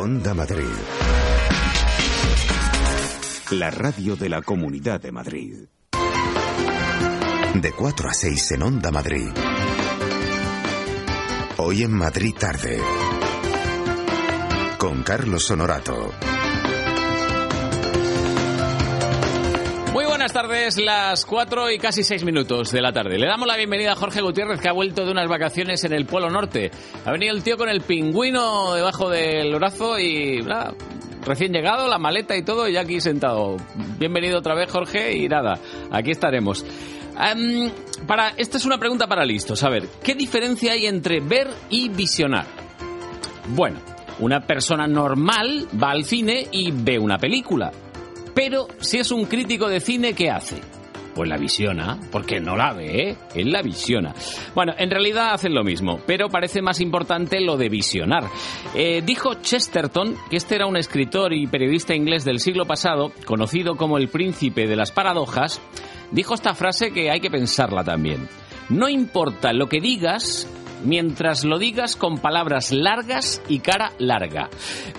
Onda Madrid. La radio de la Comunidad de Madrid. De 4 a 6 en Onda Madrid. Hoy en Madrid tarde. Con Carlos Honorato. Tardes, las 4 y casi 6 minutos de la tarde. Le damos la bienvenida a Jorge Gutiérrez, que ha vuelto de unas vacaciones en el Polo Norte. Ha venido el tío con el pingüino debajo del brazo y nada, recién llegado, la maleta y todo, y aquí sentado. Bienvenido otra vez, Jorge, y nada, aquí estaremos. Em, para, esta es una pregunta para listos. A ver, ¿qué diferencia hay entre ver y visionar? Bueno, una persona normal va al cine y ve una película. Pero si es un crítico de cine, ¿qué hace? Pues la visiona, porque no la ve, ¿eh? él la visiona. Bueno, en realidad hacen lo mismo, pero parece más importante lo de visionar. Eh, dijo Chesterton que este era un escritor y periodista inglés del siglo pasado, conocido como el príncipe de las paradojas, dijo esta frase que hay que pensarla también. No importa lo que digas, mientras lo digas con palabras largas y cara larga.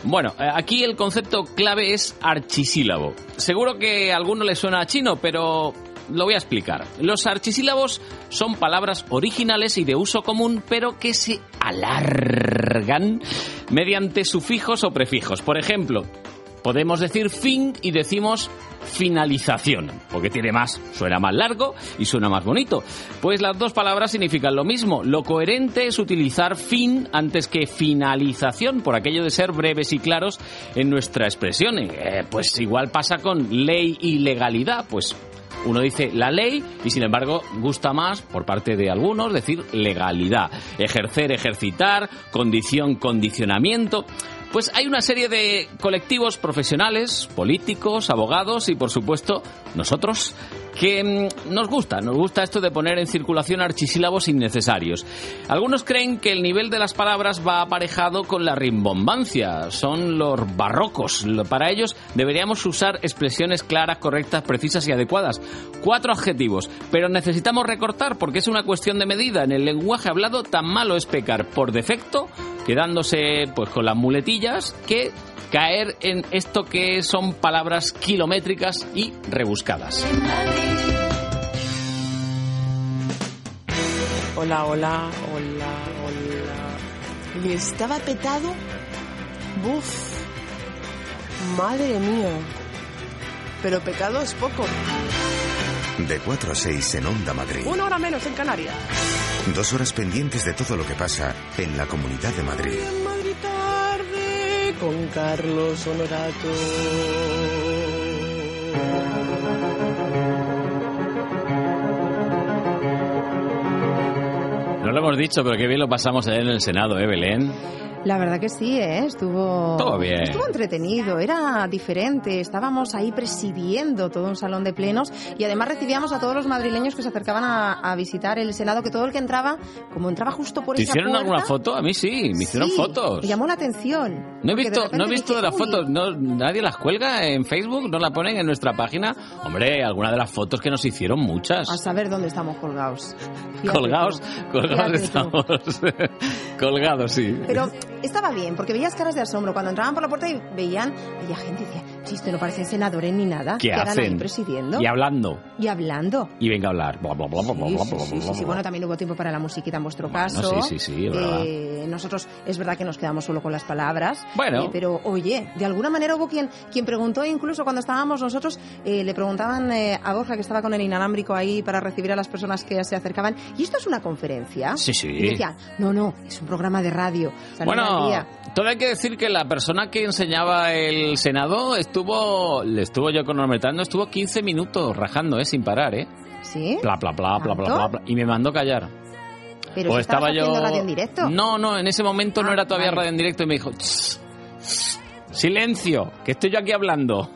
Bueno, eh, aquí el concepto clave es archisílabo. Seguro que a alguno le suena a chino, pero lo voy a explicar. Los archisílabos son palabras originales y de uso común, pero que se alargan mediante sufijos o prefijos. Por ejemplo, podemos decir fin y decimos finalización, porque tiene más, suena más largo y suena más bonito. Pues las dos palabras significan lo mismo. Lo coherente es utilizar fin antes que finalización, por aquello de ser breves y claros en nuestra expresión. Eh, pues igual pasa con ley y legalidad, pues uno dice la ley y sin embargo gusta más por parte de algunos decir legalidad, ejercer, ejercitar, condición, condicionamiento. Pues hay una serie de colectivos profesionales, políticos, abogados y por supuesto nosotros que mm, nos gusta, nos gusta esto de poner en circulación archisílabos innecesarios. Algunos creen que el nivel de las palabras va aparejado con la rimbombancia, son los barrocos. Para ellos deberíamos usar expresiones claras, correctas, precisas y adecuadas. Cuatro adjetivos, pero necesitamos recortar porque es una cuestión de medida. En el lenguaje hablado tan malo es pecar por defecto, quedándose pues con las muletillas, que caer en esto que son palabras kilométricas y rebuscadas. Hola, hola, hola, hola. ¿Y estaba petado? Buf. Madre mía. Pero pecado es poco. De 4 a 6 en Onda Madrid. Una hora menos en Canarias. Dos horas pendientes de todo lo que pasa en la Comunidad de Madrid. Con Carlos Honorato. No lo hemos dicho, pero qué bien lo pasamos ayer en el Senado, ¿eh, Belén? La verdad que sí, ¿eh? estuvo, Todo bien. estuvo entretenido, era diferente. Estábamos ahí presidiendo todo un salón de plenos y además recibíamos a todos los madrileños que se acercaban a, a visitar el Senado, que todo el que entraba, como entraba justo por ¿Te esa hicieron puerta, alguna foto? A mí sí, me hicieron sí, fotos. Me llamó la atención. No he visto, no he visto dije, de las fotos, no, nadie las cuelga en Facebook, no la ponen en nuestra página. Hombre, alguna de las fotos que nos hicieron muchas. A saber dónde estamos colgados. Fíjate Colgados, tú, colgados fíjate estamos. colgados, sí. Pero estaba bien, porque veías caras de asombro. Cuando entraban por la puerta y veían, veía gente y decía, esto no parecen senadores ni nada. ¿Qué hacen? ahí presidiendo. Y hablando. Y hablando. Y venga a hablar. Bla, bla, bla, bla, Sí, bla, sí, bla, sí, bla, sí, bla, sí. bla. Bueno, también hubo tiempo para la musiquita en vuestro Bueno, caso. sí, sí, sí. Eh, nosotros es verdad que nos quedamos solo con las palabras. Bueno. eh, pero oye, de alguna manera hubo quien, quien preguntó, incluso cuando estábamos nosotros, eh, le preguntaban a Borja que estaba con el inalámbrico ahí para recibir a las personas que se acercaban. ¿Y esto es una conferencia? Sí, sí. Y decían, no, no, es un programa de radio. Bueno, todo hay que decir que la persona que enseñaba el Senado estuvo, le estuvo yo cronometrando, estuvo 15 minutos rajando, ¿eh? Sin parar, ¿eh? ¿Sí? Y me mandó callar. Pero o estaba yo. radio en directo. No, no, en ese momento no Ah, era todavía vale. radio en directo y me dijo: "Tss, tss, silencio, que estoy yo aquí hablando.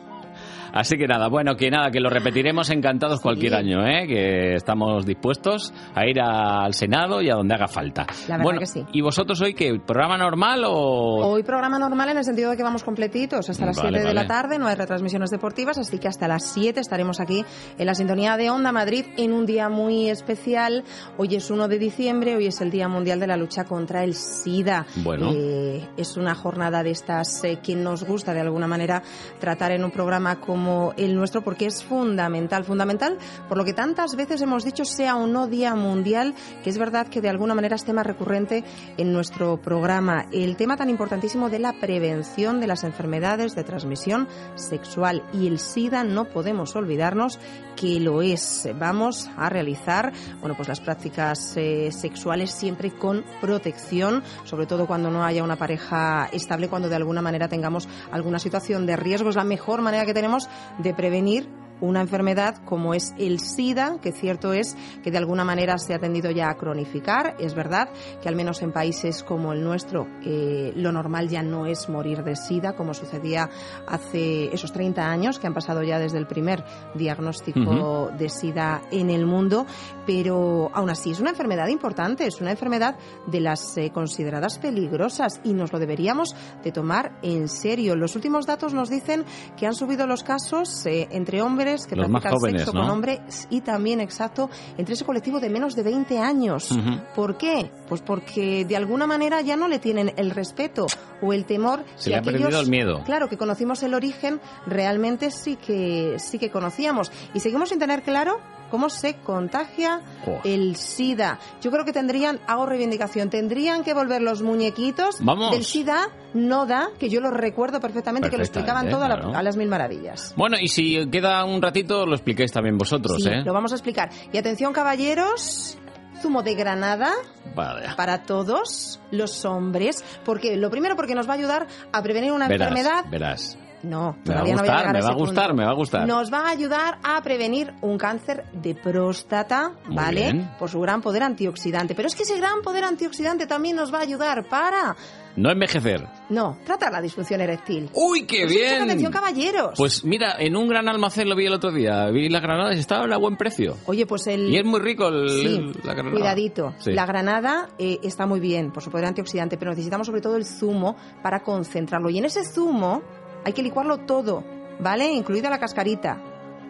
Así que nada, bueno, que nada, que lo repetiremos encantados cualquier año, ¿eh? Que estamos dispuestos a ir al Senado y a donde haga falta. La verdad bueno, que sí. ¿y vosotros hoy qué? ¿Programa normal o...? Hoy programa normal en el sentido de que vamos completitos hasta las Vale, 7 de la vale. tarde, no hay retransmisiones deportivas, así que hasta las 7 estaremos aquí en la sintonía de Onda Madrid en un día muy especial. Hoy es 1 de diciembre, hoy es el Día Mundial de la Lucha contra el SIDA. Bueno. Eh, es una jornada de estas eh, que nos gusta de alguna manera tratar en un programa como el nuestro porque es fundamental, fundamental por lo que tantas veces hemos dicho sea o no Día Mundial, que es verdad que de alguna manera es tema recurrente en nuestro programa. El tema tan importantísimo de la prevención de las enfermedades de transmisión sexual y el SIDA no podemos olvidarnos que lo es. Vamos a realizar, bueno, pues las prácticas eh, sexuales siempre con protección, sobre todo cuando no haya una pareja estable, cuando de alguna manera tengamos alguna situación de riesgo. Es la mejor manera que tenemos de prevenir una enfermedad como es el SIDA, que cierto es que de alguna manera se ha tendido ya a cronificar. Es verdad que al menos en países como el nuestro eh, lo normal ya no es morir de SIDA, como sucedía hace esos 30 años que han pasado ya desde el primer diagnóstico de SIDA en el mundo, pero aún así es una enfermedad importante, es una enfermedad de las eh, consideradas peligrosas y nos lo deberíamos de tomar en serio. Los últimos datos nos dicen que han subido los casos eh, entre hombres que Los más practican jóvenes, sexo ¿no? con hombres y también, exacto, entre ese colectivo de menos de 20 años. ¿Por qué? Pues porque de alguna manera ya no le tienen el respeto o el temor Se le ha aquellos, perdido el miedo. Claro, que conocimos el origen, realmente sí que sí que conocíamos y seguimos sin tener claro cómo se contagia el SIDA. Yo creo que tendrían, hago reivindicación, tendrían que volver los muñequitos Vamos. del SIDA no da, que yo lo recuerdo perfectamente, que lo explicaban todo a, la- a las mil maravillas. Bueno, y si queda un ratito, lo expliquéis también vosotros, Sí, ¿eh? lo vamos a explicar. Y atención, caballeros, zumo de granada Vale. para todos los hombres, porque lo primero porque nos va a ayudar a prevenir una Verás, enfermedad. verás. No, Me va a no gustar, me va a gustar, punto. me va a gustar. Nos va a ayudar a prevenir un cáncer de próstata, Muy ¿vale? bien. Por su gran poder antioxidante. Pero es que ese gran poder antioxidante también nos va a ayudar para No envejecer. no tratar la disfunción eréctil. ¡Uy, qué Pues bien! atención, caballeros. Pues mira, en un gran almacén lo vi el otro día. Vi las granadas y estaban a buen precio. Oye, pues el Y es muy rico el, Sí, la granada. cuidadito. Sí. La granada eh, está muy bien por su poder antioxidante, pero necesitamos sobre todo el zumo para concentrarlo. Y en ese zumo hay que licuarlo todo, ¿vale? Incluida la cascarita.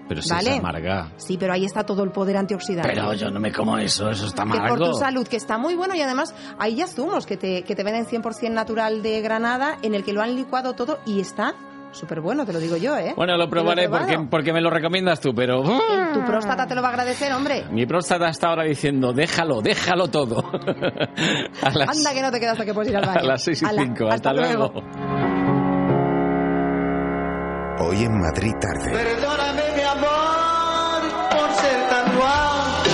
Pero si ¿Vale? es amarga. Sí, pero ahí está todo el poder antioxidante. Pero yo no me como eso, eso está que por amargo. tu salud, que está muy bueno y además hay ya zumos que te, que te venden 100% natural de granada en el que lo han licuado todo y está súper bueno, te lo digo yo, ¿eh? Bueno, lo probaré porque, probado. porque me lo recomiendas tú, pero... Tu próstata te lo va a agradecer, hombre. Mi próstata está ahora diciendo, déjalo, déjalo todo. a las, Anda que no te queda hasta que puedes ir al baño. a las 6 y Hala, 5. Hasta, luego. Hoy en Madrid tarde. Perdóname, mi amor, por ser tan guapo.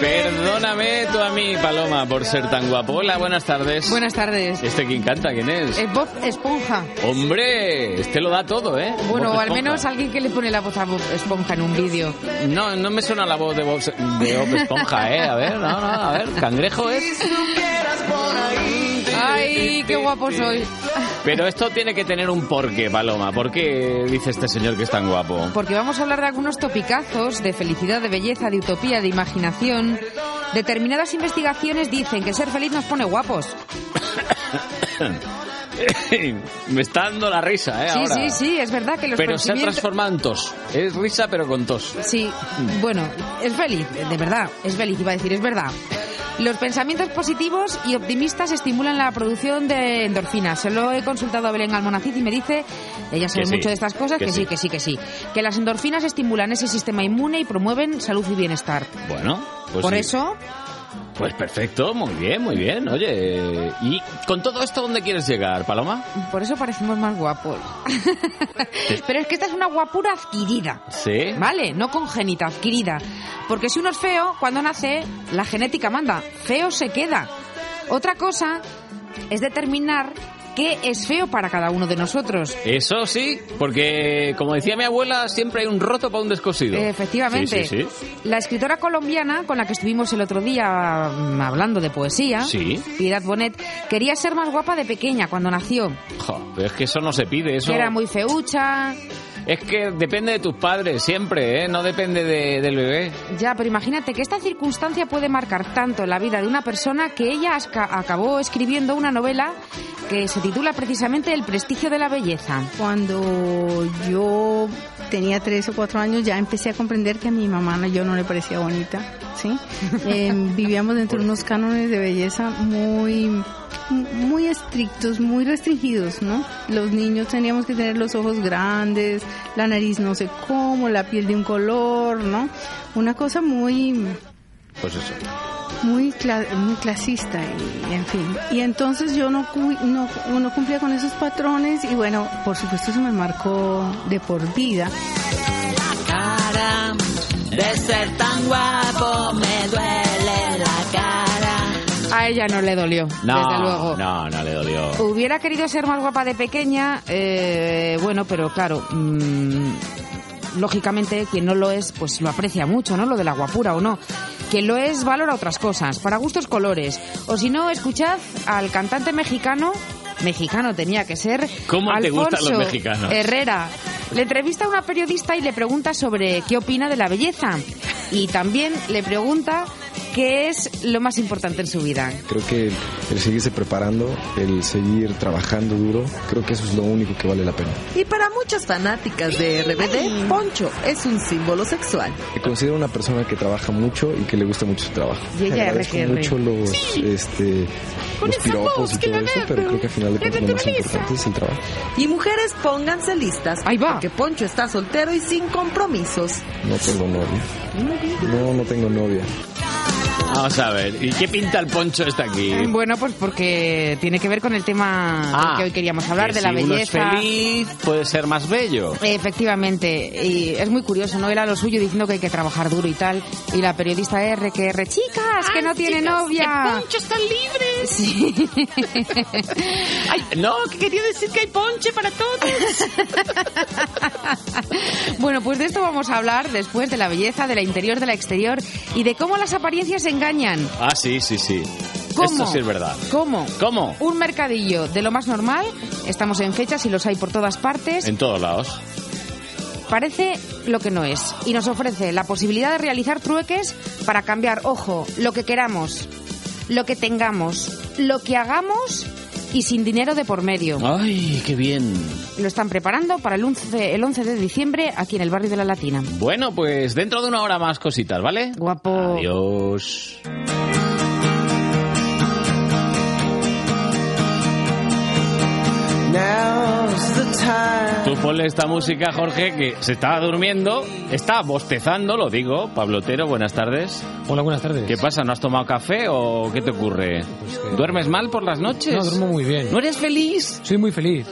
Perdóname tú a mí, Paloma, por ser tan guapo. Hola, buenas tardes. Buenas tardes. ¿Este quién canta? ¿Quién es? Es Bob Esponja. ¡Hombre! Este lo da todo, ¿eh? Bueno, o al menos alguien que le pone la voz a Bob Esponja en un vídeo. No, no me suena la voz de Bob, de Bob Esponja, ¿eh? A ver, no, no, a ver. ¿Cangrejo es? supieras por ahí. ¡Ay, qué guapo soy! Pero esto tiene que tener un porqué, Paloma. ¿Por qué dice este señor que es tan guapo? Porque vamos a hablar de algunos topicazos de felicidad, de belleza, de utopía, de imaginación. Determinadas investigaciones dicen que ser feliz nos pone guapos. me está dando la risa, ¿eh? Sí, ahora. sí, sí, es verdad que los Pero se ha pensamientos- transformado en tos. Es risa, pero con tos. Sí, bueno, es feliz, de verdad, es feliz, iba a decir, es verdad. Los pensamientos positivos y optimistas estimulan la producción de endorfinas. Se lo he consultado a Belén Almonacid y me dice, ella sabe Que sí, mucho de estas cosas, que que, sí. sí, que sí, que sí. Que las endorfinas estimulan ese sistema inmune y promueven salud y bienestar. Bueno, pues Por sí. eso, Pues perfecto, muy bien, muy bien. Oye, ¿y con todo esto dónde quieres llegar, Paloma? por eso parecemos más guapos. Pero es que esta es una guapura adquirida. Sí. ¿Vale? No congénita, adquirida. Porque si uno es feo, cuando nace, la genética manda. Feo se queda. Otra cosa es determinar qué es feo para cada uno de nosotros. Eso sí, porque como decía mi abuela, siempre hay un roto para un descosido. Efectivamente. Sí, sí, sí. La escritora colombiana con la que estuvimos el otro día mm, hablando de poesía, Sí. Piedad Bonet, quería ser más guapa de pequeña cuando nació. Jo, es que eso no se pide, eso era muy feucha. es que depende de tus padres siempre, ¿eh? No depende de- del bebé. Ya, pero imagínate que esta circunstancia puede marcar tanto la vida de una persona que ella acabó escribiendo una novela que se titula precisamente El prestigio de la belleza. Cuando yo tenía tres o cuatro años ya empecé a comprender que a mi mamá no- yo no le parecía bonita, ¿sí? Eh, vivíamos dentro de unos cánones de belleza muy muy estrictos, muy restringidos, ¿no? Los niños teníamos que tener los ojos grandes, la nariz no sé cómo, la piel de un color, ¿no? Una cosa muy Pues eso. Muy cla- muy clasista y en fin y entonces yo no, cu- no no cumplía con esos patrones y bueno por supuesto eso me marcó de por vida cara de ser tan guapo me duele la cara. A ella no le dolió, No, desde luego. no, no le dolió. Hubiera querido ser más guapa de pequeña, eh, bueno, pero claro, mm, lógicamente quien no lo es, pues lo aprecia mucho, ¿no? Lo de la guapura o no. Quien lo es valora otras cosas, para gustos colores. O si no, escuchad al cantante mexicano, mexicano tenía que ser, ¿Cómo te gustan los mexicanos? Herrera. Le entrevista a una periodista y le pregunta sobre qué opina de la belleza. Y también le pregunta qué es lo más importante en su vida. Creo que el, el seguirse preparando, el seguir trabajando duro, creo que eso es lo único que vale la pena. Y para muchas fanáticas de RBD, Poncho es un símbolo sexual. Me considero una persona que trabaja mucho y que le gusta mucho su trabajo. Y ella Agradezco RGR. mucho los, este, los piropos y todo eso, pero creo que al final de cuentas lo más importante es el trabajo. Y mujeres, pónganse listas. Ahí va. Porque Poncho está soltero y sin compromisos. No tengo novia. No, no tengo novia. Vamos a ver, ¿y qué pinta el poncho este aquí? Bueno, pues porque tiene que ver con el tema del Ah, que hoy queríamos hablar, que de la si uno es belleza. feliz, puede ser más bello. Efectivamente, y es muy curioso, ¿no? Era lo suyo diciendo que hay que trabajar duro y tal. Y la periodista R que R, chicas, que no tiene novia. Poncho está libre. Sí. No, que quería decir que hay ponche para todos. bueno, pues de esto vamos a hablar después de la belleza, de la interior, de la exterior y de cómo las apariencias engañan. Ah, sí, sí, sí. ¿Cómo? Esto sí es verdad. ¿Cómo? ¿Cómo? Un mercadillo de lo más normal, estamos en fechas y los hay por todas partes. En todos lados. parece lo que no es y nos ofrece la posibilidad de realizar trueques para cambiar, ojo, lo que queramos, lo que tengamos, lo que hagamos y sin dinero de por medio. Ay, qué bien. Lo están preparando para el 11, el 11 de diciembre aquí en el barrio de la Latina. Bueno, pues dentro de una hora más cositas, ¿vale? Guapo. Adiós. Tú ponle esta música, Jorge, que se estaba durmiendo, está bostezando, lo digo. Pablo Otero, buenas tardes. Hola, buenas tardes. ¿Qué pasa? ¿No has tomado café o qué te ocurre? Pues que- ¿Duermes mal por las noches? No, duermo muy bien. ¿No eres feliz? Soy muy feliz.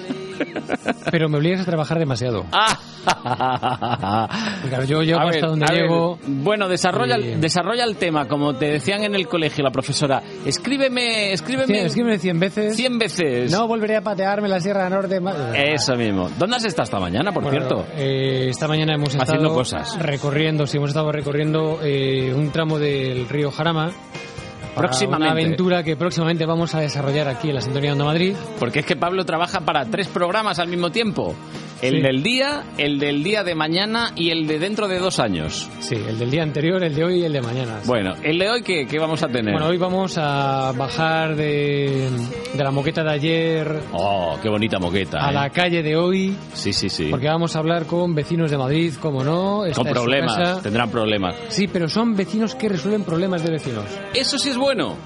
Pero me obligas a trabajar demasiado. Ah. Claro, yo llego A hasta ver, donde ver, llego. bueno, desarrolla, y- desarrolla el tema, como te decían en el colegio la profesora. Escríbeme, escríbeme escríbeme 100 veces. 100 veces. No volveré a patearme la Sierra Norte. Eso mismo. ¿Dónde has estado esta mañana, por Bueno, cierto? eh, esta mañana hemos estado Haciendo cosas. recorriendo, sí, hemos estado recorriendo eh, un tramo del río Jarama. Para Próximamente. Una aventura que próximamente vamos a desarrollar aquí en la Sintonía de Onda Madrid. Porque es que Pablo trabaja para tres programas al mismo tiempo. El Sí. del día, el del día de mañana y el de dentro de dos años. Sí, el del día anterior, el de hoy y el de mañana. Bueno, el de hoy, ¿qué, qué vamos a tener? Bueno, hoy vamos a bajar de, de la moqueta de ayer Oh, qué bonita moqueta. a ¿eh? la calle de hoy, Sí, sí, sí. porque vamos a hablar con vecinos de Madrid, como no. Con problemas, tendrán problemas. Sí, pero son vecinos que resuelven problemas de vecinos. Eso sí es bueno.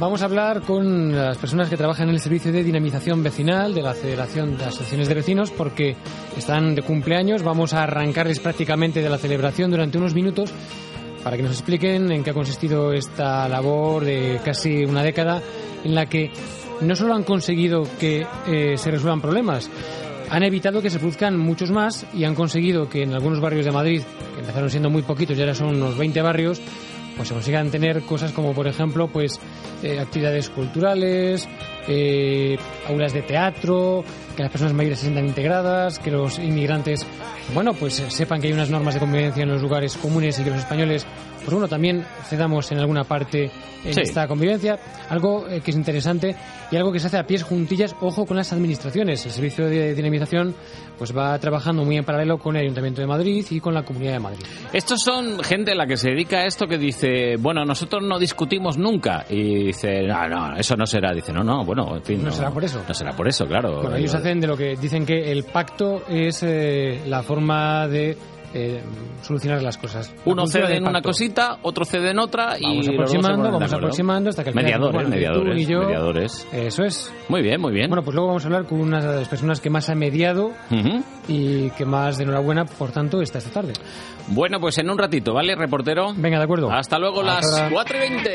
Vamos a hablar con las personas que trabajan en el servicio de dinamización vecinal de la Federación de Asociaciones de Vecinos porque están de cumpleaños. Vamos a arrancarles prácticamente de la celebración durante unos minutos para que nos expliquen en qué ha consistido esta labor de casi una década en la que no solo han conseguido que eh, se resuelvan problemas, han evitado que se produzcan muchos más y han conseguido que en algunos barrios de Madrid, que empezaron siendo muy poquitos y ahora son unos 20 barrios, pues se consigan tener cosas como por ejemplo pues eh, actividades culturales, eh, aulas de teatro, que las personas mayores se sientan integradas, que los inmigrantes, bueno, pues eh, sepan que hay unas normas de convivencia en los lugares comunes y que los españoles, pues bueno, también cedamos en alguna parte en Sí. esta convivencia. Algo eh, que es interesante y algo que se hace a pies juntillas, ojo con las administraciones. El Servicio de Dinamización pues va trabajando muy en paralelo con el Ayuntamiento de Madrid y con la Comunidad de Madrid. Estos son gente a la que se dedica a esto que dice, bueno, nosotros no discutimos nunca. Y dice, no, no, eso no será. Dice, no, no, bueno, en fin. No será por eso. No será por eso, claro. Bueno, ellos hacen de lo que dicen que el pacto es eh, la forma de eh, solucionar las cosas. La Uno cede en una cosita, otro cede en otra y Vamos se aproximando, vamos aproximando hasta que al final, Mediadores, bueno, mediadores, tú y yo- mediadores. Eso es. Muy bien, muy bien. Bueno, pues luego vamos a hablar con una de las personas que más ha mediado Ujú. y que más de enhorabuena, por tanto, está esta tarde. Bueno, pues en un ratito, ¿vale, reportero? Venga, de acuerdo. Hasta luego, Hasta las ahora. 4 y 20.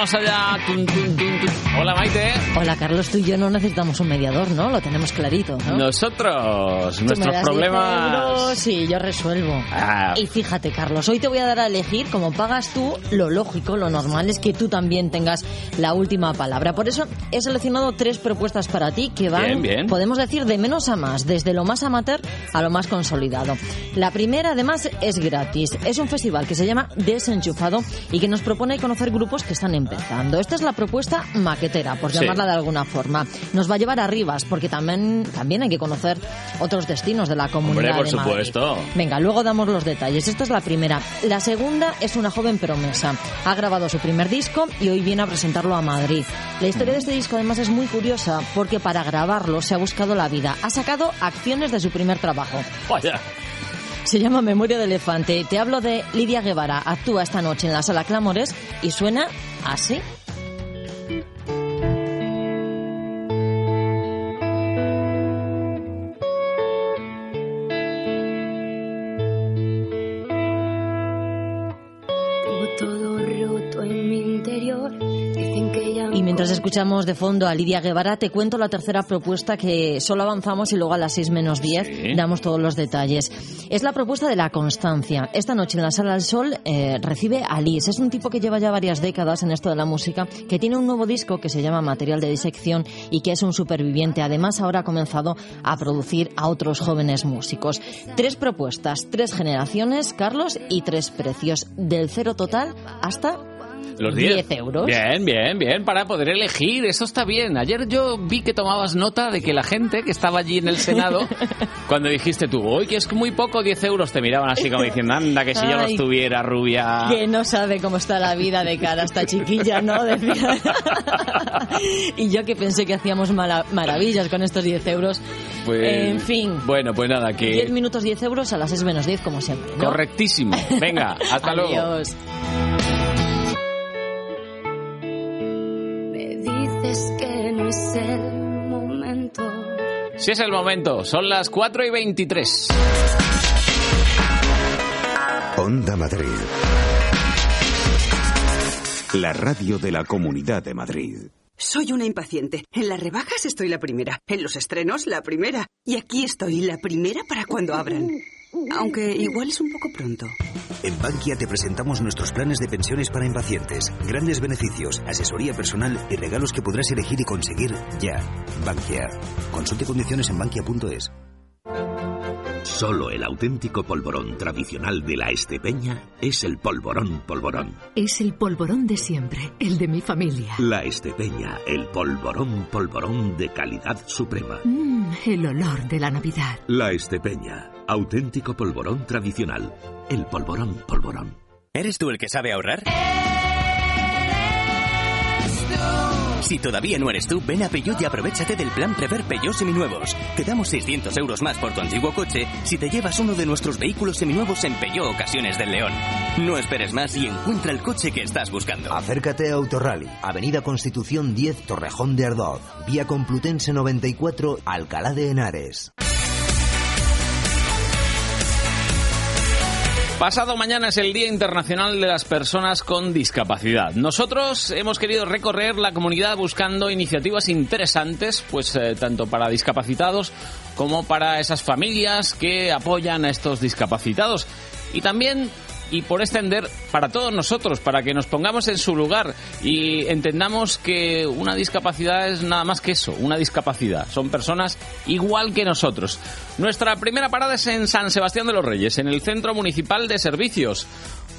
Vámonos allá. Tun, tun, tun, tun. Hola, Maite. Hola, Carlos, tú y yo no necesitamos un mediador, ¿no? Lo tenemos clarito, ¿no? Nosotros, Tú me nuestros das 10 problemas. Sí, yo resuelvo. Ah. Y fíjate, Carlos, hoy te voy a dar a elegir, como pagas tú, lo lógico, lo normal es que tú también tengas la última palabra. Por eso he seleccionado tres propuestas para ti que van, Bien, bien. podemos decir, de menos a más, desde lo más amateur a lo más consolidado. La primera, además, es gratis. Es un festival que se llama Desenchufado y que nos propone conocer grupos que están empezando. Esta es la propuesta maquetera, por Sí. llamarla de alguna forma. Nos va a llevar a Rivas, porque también, también hay que conocer otros destinos de la comunidad Hombre, por de supuesto. Venga, luego damos los detalles. Esta es la primera. La segunda es una joven promesa. Ha grabado su primer disco y hoy viene a presentarlo a Madrid. La historia de este disco además es muy curiosa porque para grabarlo se ha buscado la vida. Ha sacado acciones de su primer trabajo. Vaya. Se llama Memoria de Elefante. Te hablo de Lidia Guevara. Actúa esta noche en la sala Clamores y suena así. Tengo escuchamos de fondo a Lidia Guevara, te cuento la tercera propuesta que solo avanzamos y luego a las 6 menos 10 Sí. damos todos los detalles. Es la propuesta de la constancia. Esta noche en la Sala del Sol eh, recibe a Liz. Es un tipo que lleva ya varias décadas en esto de la música, que tiene un nuevo disco que se llama Material de Disección y que es un superviviente. Además, ahora ha comenzado a producir a otros jóvenes músicos. Tres propuestas, tres generaciones, Carlos, y tres precios. Del cero total hasta Los 10. 10 euros. Bien, bien, bien, para poder elegir. Eso está bien. Ayer yo vi que tomabas nota de que la gente que estaba allí en el Senado, cuando dijiste tú, hoy que es muy poco, 10 euros, te miraban así como diciendo, anda, que si yo los Ay. tuviera, rubia. Que no sabe cómo está la vida de cara a esta chiquilla, ¿no? Decía. y yo que pensé que hacíamos maravillas con estos 10 euros. Pues, En fin. Bueno, pues nada, 10 que... minutos 10 euros a las 6 menos 10, como siempre. ¿no? Correctísimo. Venga, hasta luego. Adiós. Si es el momento, son las 4 y 23. Onda Madrid. La radio de la Comunidad de Madrid. Soy una impaciente. En las rebajas estoy la primera. En los estrenos la primera. Y aquí estoy la primera para cuando abran. Aunque igual es un poco pronto. En Bankia te presentamos nuestros planes de pensiones para impacientes. Grandes beneficios, asesoría personal y regalos que podrás elegir y conseguir ya. Bankia. Consulte condiciones en bankia.es. Solo el auténtico polvorón tradicional de la Estepeña es el polvorón polvorón. Es el polvorón de siempre, el de mi familia. La Estepeña, el polvorón polvorón de calidad suprema. Mmm, el olor de la Navidad. La Estepeña, auténtico polvorón tradicional. El polvorón polvorón. ¿Eres tú el que sabe ahorrar? Si todavía no eres tú, ven a Peugeot y aprovechate del plan Prever Peugeot Seminuevos. Te damos 600 euros más por tu antiguo coche si te llevas uno de nuestros vehículos seminuevos en Peugeot Ocasiones del León. No esperes más y encuentra el coche que estás buscando. Acércate a Autorally, Avenida Constitución 10, Torrejón de Ardoz, Vía Complutense 94, Alcalá de Henares. Pasado mañana es el Día Internacional de las Personas con Discapacidad. Nosotros hemos querido recorrer la comunidad buscando iniciativas interesantes, pues eh, tanto para discapacitados como para esas familias que apoyan a estos discapacitados. Y también y por extender para todos nosotros, para que nos pongamos en su lugar y entendamos que una discapacidad es nada más que eso, una discapacidad. Son personas igual que nosotros. Nuestra primera parada es en San Sebastián de los Reyes, en el Centro Municipal de Servicios.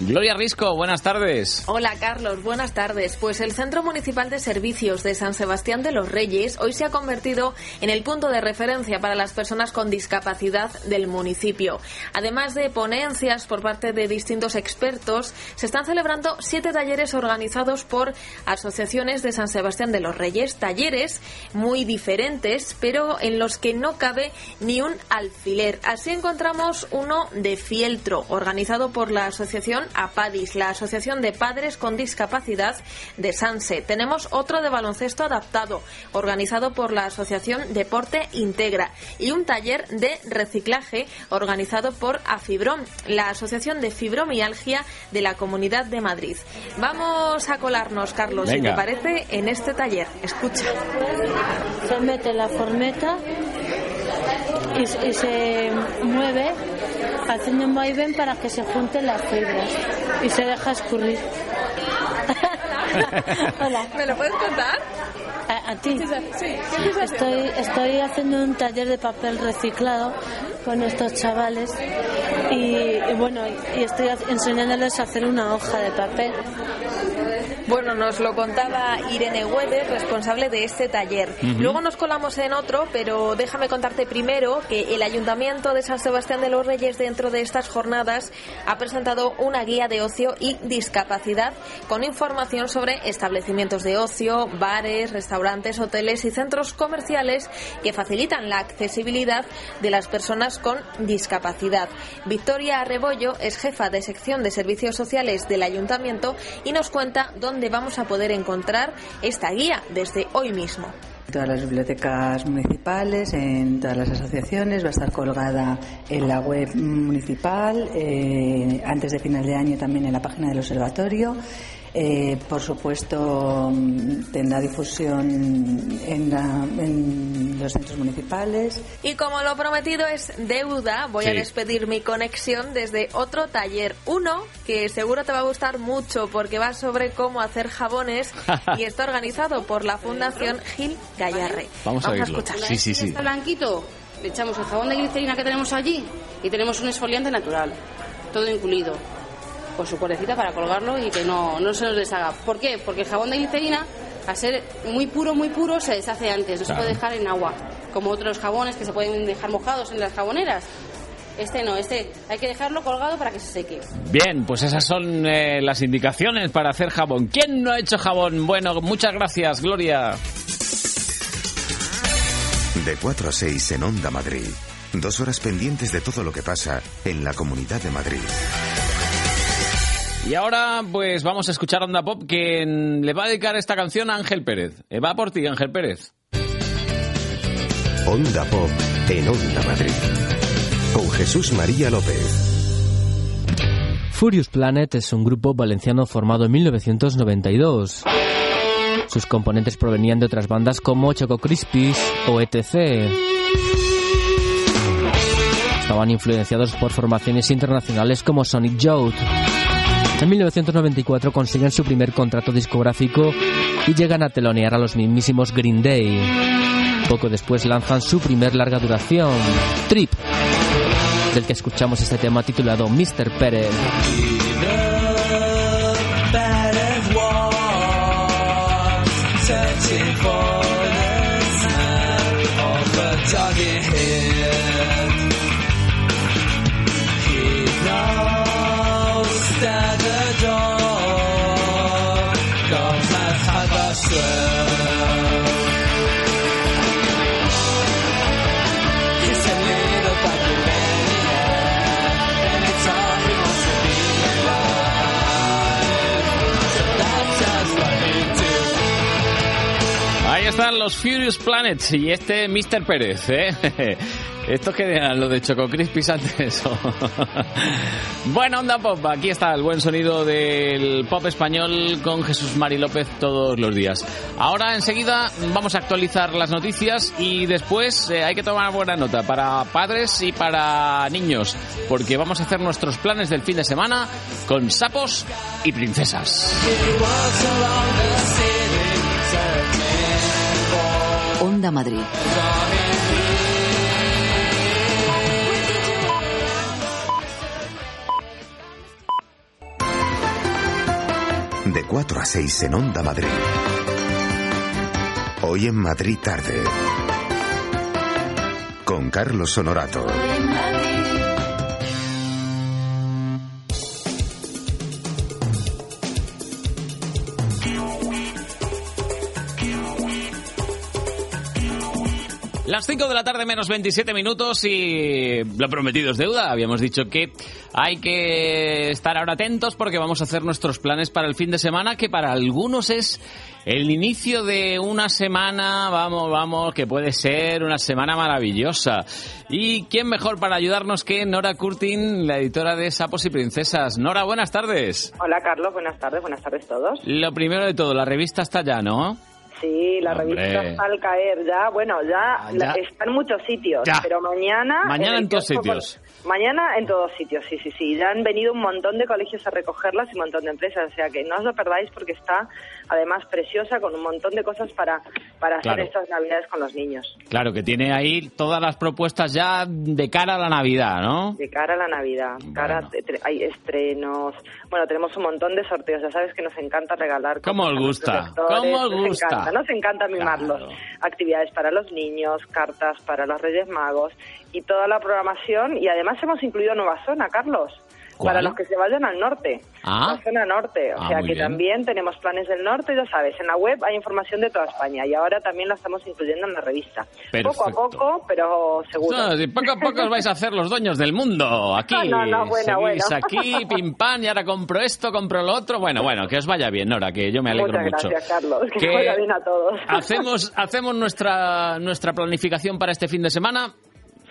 Gloria Risco, buenas tardes. Hola Carlos, buenas tardes. Pues el Centro Municipal de Servicios de San Sebastián de los Reyes hoy se ha convertido en el punto de referencia para las personas con discapacidad del municipio. Además de ponencias por parte de distintos expertos, se están celebrando siete talleres organizados por asociaciones de San Sebastián de los Reyes, talleres muy diferentes, pero en los que no cabe ni un alfiler. Así encontramos uno de fieltro, organizado por la asociación APADIS, la Asociación de Padres con Discapacidad de Sanse. Tenemos otro de baloncesto adaptado, organizado por la Asociación Deporte Integra. Y un taller de reciclaje organizado por AFIBROM, la Asociación de Fibromialgia de la Comunidad de Madrid. Vamos a colarnos, Carlos, si te parece, en este taller. Escucha. Se mete la formeta y, y se mueve haciendo un vaivén para que se junten las fibras y se deja escurrir. Hola. ¿Me lo puedes contar? A, a ti. Sí, Estoy, estoy haciendo un taller de papel reciclado con estos chavales y, y bueno, y estoy enseñándoles a hacer una hoja de papel. Bueno, nos lo contaba Irene Huedes, responsable de este taller. Luego nos colamos en otro, pero déjame contarte primero que el Ayuntamiento de San Sebastián de los Reyes dentro de estas jornadas ha presentado una guía de ocio y discapacidad con información sobre establecimientos de ocio, bares, restaurantes, hoteles y centros comerciales que facilitan la accesibilidad de las personas con discapacidad. Victoria Rebollo es jefa de sección de servicios sociales del Ayuntamiento y nos cuenta dónde vamos a poder encontrar esta guía desde hoy mismo. En todas las bibliotecas municipales, en todas las asociaciones, va a estar colgada en la web municipal, eh, antes de final de año también en la página del observatorio. Eh, por supuesto, mm, tendrá difusión en, la- en los centros municipales. Y como lo prometido es deuda, voy a Sí. despedir mi conexión desde otro taller. Uno que seguro te va a gustar mucho porque va sobre cómo hacer jabones y está organizado por la Fundación Gil Gallarre. Vamos a oírlo. escucharlo. Sí, sí, sí. Está blanquito, le echamos el jabón de glicerina que tenemos allí y tenemos un exfoliante natural, todo incluido, con su colecita para colgarlo y que no, no se nos deshaga. ¿Por qué? Porque el jabón de glicerina, al ser muy puro, muy puro, se deshace antes, no Claro. se puede dejar en agua, como otros jabones que se pueden dejar mojados en las jaboneras. Este no, este hay que dejarlo colgado para que se seque. Bien, pues esas son eh, las indicaciones para hacer jabón. ¿Quién no ha hecho jabón? Bueno, muchas gracias, Gloria. De 4 a 6 en Onda Madrid. Dos horas pendientes de todo lo que pasa en la Comunidad de Madrid. Y ahora, pues vamos a escuchar Onda Pop, que le va a dedicar esta canción a Ángel Pérez. Eh, va por ti, Ángel Pérez. Onda Pop en Onda Madrid. Con Jesús María López. Furious Planet es un grupo valenciano formado en 1992. Sus componentes provenían de otras bandas como Choco Crispies o ETC. Estaban influenciados por formaciones internacionales como Sonic Youth. En 1994 consiguen su primer contrato discográfico y llegan a telonear a los mismísimos Green Day. Poco después lanzan su primer larga duración, Trip, del que escuchamos este tema titulado Mr. Pérez. Están los Furious Planets y este Mr. Pérez. ¿eh? ¿Esto que eran de Choco Crispis antes? bueno, onda pop, aquí está el buen sonido del pop español con Jesús Mari López todos los días. Ahora enseguida vamos a actualizar las noticias y después eh, hay que tomar buena nota para padres y para niños, porque vamos a hacer nuestros planes del fin de semana con sapos y princesas. Onda Madrid. De 4 a 6 en Onda Madrid. Hoy en Madrid tarde. Con Carlos Honorato. Las 5 de la tarde menos 27 minutos y lo prometido es deuda. Habíamos dicho que hay que estar ahora atentos porque vamos a hacer nuestros planes para el fin de semana, que para algunos es el inicio de una semana, vamos, vamos, que puede ser una semana maravillosa. ¿Y quién mejor para ayudarnos que Nora Curtin, la editora de Sapos y Princesas? Nora, buenas tardes. Hola Carlos, buenas tardes, buenas tardes todos. Lo primero de todo, la revista está ya, ¿no? Sí, la Hombre. revista está al caer ya. Bueno, ya, ya. la- está en muchos sitios, Ya. pero mañana... Mañana en todos sitios. Mañana en todos sitios, sí, sí, sí. Ya han venido un montón de colegios a recogerlas y un montón de empresas, o sea que no os lo perdáis porque está además preciosa con un montón de cosas para, para hacer Claro. estas navidades con los niños. Claro, que tiene ahí todas las propuestas ya de cara a la Navidad, ¿no? De cara a la Navidad, cara, tre- hay estrenos, bueno, tenemos un montón de sorteos, ya sabes que nos encanta regalar. ¿Cómo os gusta? ¿Cómo os nos gusta? Encanta, nos encanta mimarlos. Actividades para los niños, cartas para los Reyes Magos y toda la programación. Y además hemos incluido nueva zona, Carlos. ¿Cuál? Para los que se vayan al norte, Ah. la zona norte. O Ah, sea que bien. también tenemos planes del norte, ya sabes, en la web hay información de toda España y ahora también la estamos incluyendo en la revista. Poco a poco, pero seguro. No, si poco a poco os vais a hacer los dueños del mundo. Aquí, No, no, bueno, bueno. aquí, pim pam, y ahora compro esto, compro lo otro. Bueno, bueno, que os vaya bien, Nora, que yo me alegro Muchas mucho. gracias, Carlos. Que, Que vaya bien a todos. Hacemos, hacemos nuestra, nuestra planificación para este fin de semana.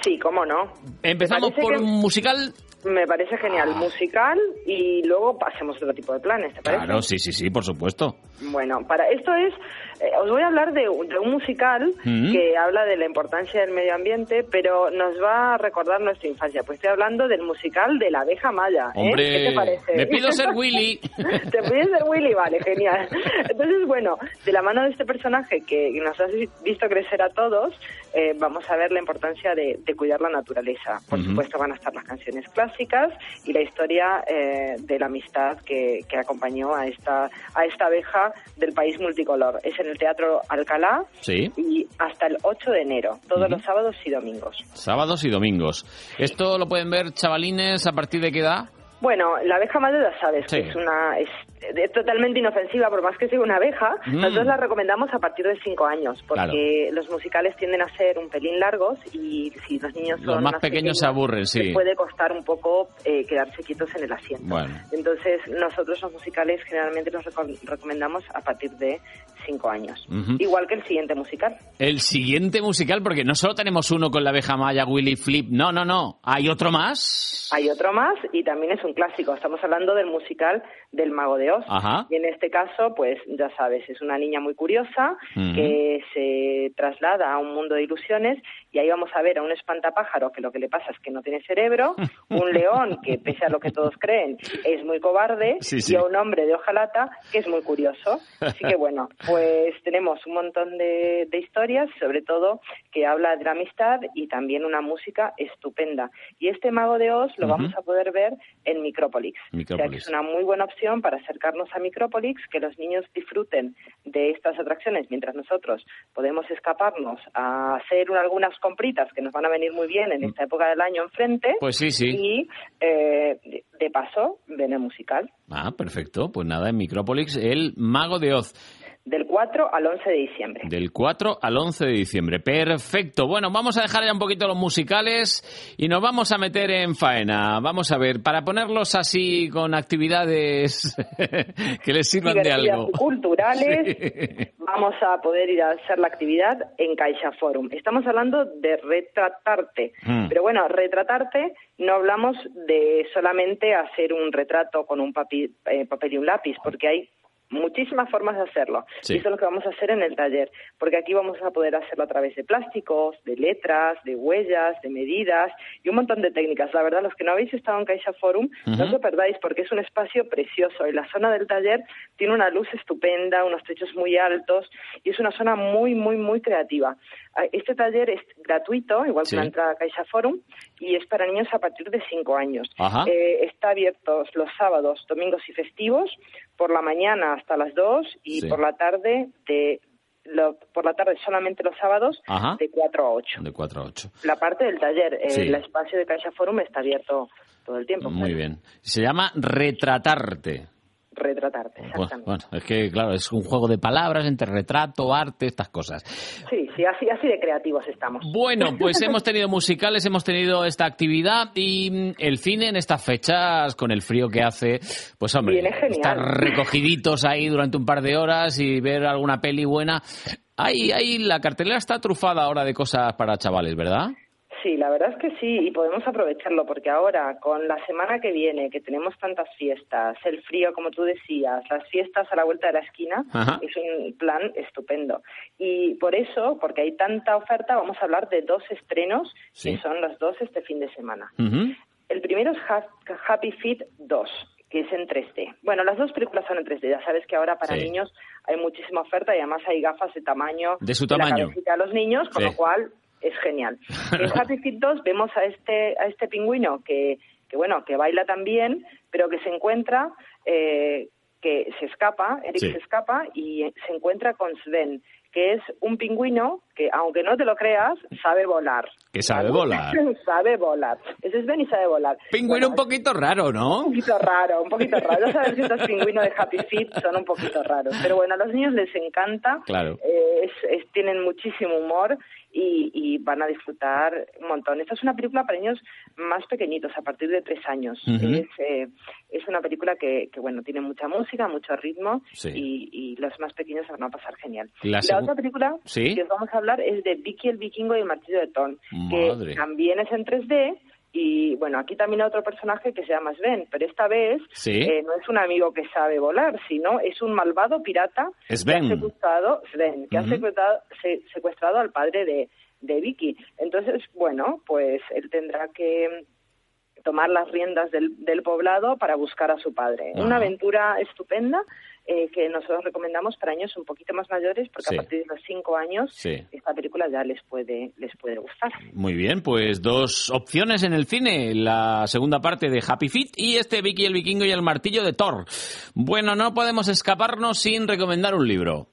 Sí, cómo no. Empezamos por que- un musical. Me parece genial. Musical y luego pasemos a otro tipo de planes, ¿te parece? Claro, sí, sí, sí, por supuesto. Bueno, para esto es, eh, os voy a hablar de, un- de un musical Mm. que habla de la importancia del medio ambiente, pero nos va a recordar nuestra infancia. Pues estoy hablando del musical de la abeja maya. ¿eh? ¿Qué te parece? me pido ser Willy. Te pides ser Willy, vale, genial. Entonces, bueno, de la mano de este personaje que nos has visto crecer a todos, eh, vamos a ver la importancia de, de cuidar la naturaleza. Por supuesto, van a estar las canciones clásicas y la historia eh, de la amistad que, que acompañó a esta, a esta abeja del país multicolor. Es en el Teatro Alcalá Sí, y hasta el 8 de enero, todos los sábados y domingos. sábados y domingos. Esto lo pueden ver chavalines a partir de qué edad. Bueno, la abeja madre ya sabes Sí. que es una es, es totalmente inofensiva, por más que sea una abeja. Mm. Nosotros la recomendamos a partir de cinco años, porque los musicales tienden a ser un pelín largos y si los niños Los son más pequeños se aburren, sí. puede costar un poco eh, quedarse quietos en el asiento. Bueno. Entonces, nosotros los musicales generalmente los reco- recomendamos a partir de cinco años. Igual que el siguiente musical. El siguiente musical, porque no solo tenemos uno con la abeja maya, Willy Flip, no, no, no, hay otro más. Hay otro más y también es un clásico. Estamos hablando del musical del Mago de Oz. Ajá. Y en este caso, pues ya sabes, es una niña muy curiosa que se traslada a un mundo de ilusiones y ahí vamos a ver a un espantapájaro que lo que le pasa es que no tiene cerebro, un león que pese a lo que todos creen es muy cobarde Sí, sí. y a un hombre de hojalata que es muy curioso. Así que bueno, pues tenemos un montón de, de historias, sobre todo que habla de la amistad y también una música estupenda. Y este Mago de Oz lo vamos a poder ver en Micrópolis. O sea que es una muy buena opción para acercarnos a Micrópolis, que los niños disfruten de estas atracciones mientras nosotros podemos escaparnos a hacer un- algunas compritas que nos van a venir muy bien en esta época del año enfrente. Pues sí, sí. Y eh, de- de paso, ven el musical. Ah, perfecto. Pues nada, en Micrópolis, el Mago de Oz. Del 4 al 11 de diciembre. Del 4 al 11 de diciembre. Perfecto. Bueno, vamos a dejar ya un poquito los musicales y nos vamos a meter en faena. Vamos a ver, para ponerlos así con actividades que les sirvan de algo. culturales, Sí. vamos a poder ir a hacer la actividad en Caixa Forum. Estamos hablando de retratarte, Mm. pero bueno, retratarte no hablamos de solamente hacer un retrato con un papi- eh, papel y un lápiz, porque hay muchísimas formas de hacerlo. Sí. Y eso es lo que vamos a hacer en el taller, porque aquí vamos a poder hacerlo a través de plásticos, de letras, de huellas, de medidas y un montón de técnicas. La verdad, los que no habéis estado en Caixa Forum, no os lo perdáis porque es un espacio precioso y la zona del taller tiene una luz estupenda, unos techos muy altos y es una zona muy, muy, muy creativa. Ah, Este taller es gratuito, igual Sí. que la entrada a Caixa Forum, y es para niños a partir de 5 años. Eh, está abierto los sábados, domingos y festivos, por la mañana hasta las 2 y Sí. por la tarde de lo- por la tarde solamente los sábados Ajá. de 4 a 8. De 4 a 8. La parte del taller, eh, Sí. el espacio de Caixa Forum está abierto todo el tiempo. Muy bien. Se llama retratarte. Retratarte, exactamente. bueno, es que, claro, es un juego de palabras entre retrato, arte, estas cosas. Sí, sí, así, así de creativos estamos. Bueno, pues hemos tenido musicales, hemos tenido esta actividad y el cine en estas fechas, con el frío que hace, pues hombre, estar recogiditos ahí durante un par de horas y ver alguna peli buena. Ahí, ahí la cartelera está trufada ahora de cosas para chavales, ¿verdad? Sí, la verdad es que sí, y podemos aprovecharlo porque ahora, con la semana que viene, que tenemos tantas fiestas, el frío, como tú decías, las fiestas a la vuelta de la esquina, Ajá. es un plan estupendo. Y por eso, porque hay tanta oferta, vamos a hablar de dos estrenos, Sí. que son los dos este fin de semana. El primero es Ha- Happy Feet 2 que es en 3D. Bueno, las dos películas son en 3D. Ya sabes que ahora para Sí. niños hay muchísima oferta y además hay gafas de tamaño De su la tamaño. de los niños, con Sí. lo cual es genial. En Happy Feet 2 vemos a este a este pingüino que que bueno que baila también, pero que se encuentra eh, que se escapa, Eric Sí. se escapa y se encuentra con Sven, que es un pingüino que, aunque no te lo creas, sabe volar. Que sabe volar. sabe volar. Ese Sven y sabe volar. Pingüino un poquito raro, ¿no? Un poquito raro, un poquito raro. Ya sabes que estos pingüinos de Happy Feet son un poquito raros. Pero bueno, a los niños les encanta. Claro. Eh, es- es- tienen muchísimo humor y, y van a disfrutar un montón. Esta es una película para niños más pequeñitos, a partir de tres años. Es, eh, es una película que, que, bueno, tiene mucha música, mucho ritmo Sí. y, y los más pequeños se van a pasar genial. La segu- otra película Sí. que os vamos a hablar es de Vicky el Vikingo y el Martillo de Madre. que también es en 3D y bueno, aquí también hay otro personaje que se llama Sven, pero esta vez Sí. eh, no es un amigo que sabe volar, sino es un malvado pirata Sven. que ha secuestrado, Sven, que ha secuestrado, se- secuestrado al padre de, de Vicky. Entonces, bueno, pues él tendrá que tomar las riendas del, del poblado para buscar a su padre. Ajá. Una aventura estupenda eh, que nosotros recomendamos para años un poquito más mayores, porque Sí. a partir de los cinco años Sí. esta película ya les puede les puede gustar. Muy bien, pues dos opciones en el cine, la segunda parte de Happy Feet y este Vicky el Vikingo y el martillo de Thor. Bueno, no podemos escaparnos sin recomendar un libro.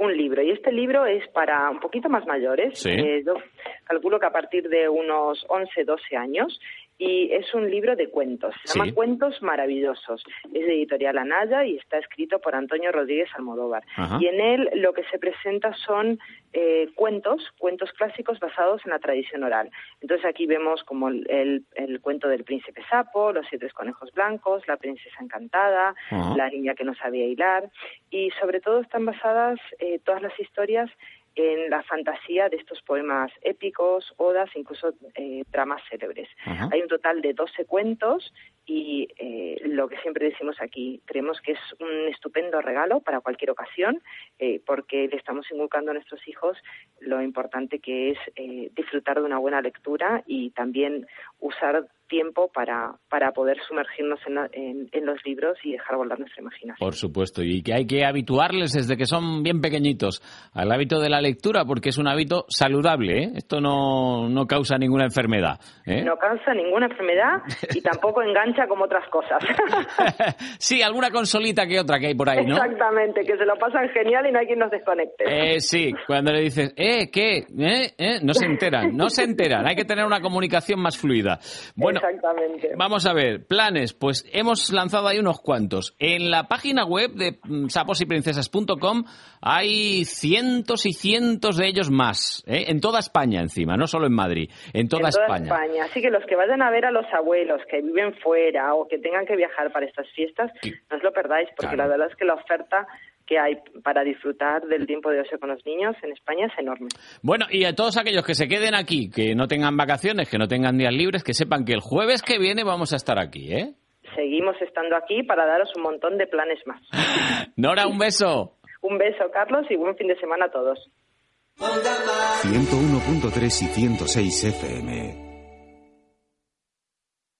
un libro. Y este libro es para un poquito más mayores. Sí. Eh, yo calculo que a partir de unos 11, 12 años. Y es un libro de cuentos. Se Sí. llama Cuentos Maravillosos. Es de Editorial Anaya y está escrito por Antonio Rodríguez Almodóvar. Ajá. Y en él lo que se presenta son eh, cuentos, cuentos clásicos basados en la tradición oral. Entonces aquí vemos como el, el- el cuento del príncipe sapo, los siete conejos blancos, la princesa encantada, Ajá. la niña que no sabía hilar y sobre todo están basadas eh, todas las historias en la fantasía de estos poemas épicos, odas, incluso eh, dramas célebres. Ajá. Hay un total de 12 cuentos y eh, lo que siempre decimos aquí, creemos que es un estupendo regalo para cualquier ocasión eh, porque le estamos inculcando a nuestros hijos lo importante que es eh, disfrutar de una buena lectura y también usar tiempo para, para poder sumergirnos en, la- en- en los libros y dejar volar nuestra imaginación. Por supuesto, y que hay que habituarles desde que son bien pequeñitos al hábito de la lectura porque es un hábito saludable, ¿eh? Esto no, no causa ninguna enfermedad. ¿eh? No causa ninguna enfermedad y tampoco engancha como otras cosas. Sí, alguna consolita que otra que hay por ahí, ¿no? Exactamente, que se lo pasan genial y no hay quien nos desconecte. Eh, sí, cuando le dices, eh, ¿qué? ¿Eh? ¿Eh? No se enteran, no se enteran. Hay que tener una comunicación más fluida. Bueno, Exactamente. Vamos a ver, planes, pues hemos lanzado ahí unos cuantos. En la página web de saposyprincesas.com hay cientos y cientos de ellos más, ¿eh? en toda España encima, no solo en Madrid, en toda, en toda España. España. Así que los que vayan a ver a los abuelos que viven fuera o que tengan que viajar para estas fiestas, no os lo perdáis, porque Claro. la verdad es que la oferta que hay para disfrutar del tiempo de ocio con los niños en España es enorme. Bueno, y a todos aquellos que se queden aquí, que no tengan vacaciones, que no tengan días libres, que sepan que el jueves que viene vamos a estar aquí, ¿eh? Seguimos estando aquí para daros un montón de planes más. Nora, un beso. Un beso, Carlos, y buen fin de semana a todos. 101.3 y 106 FM.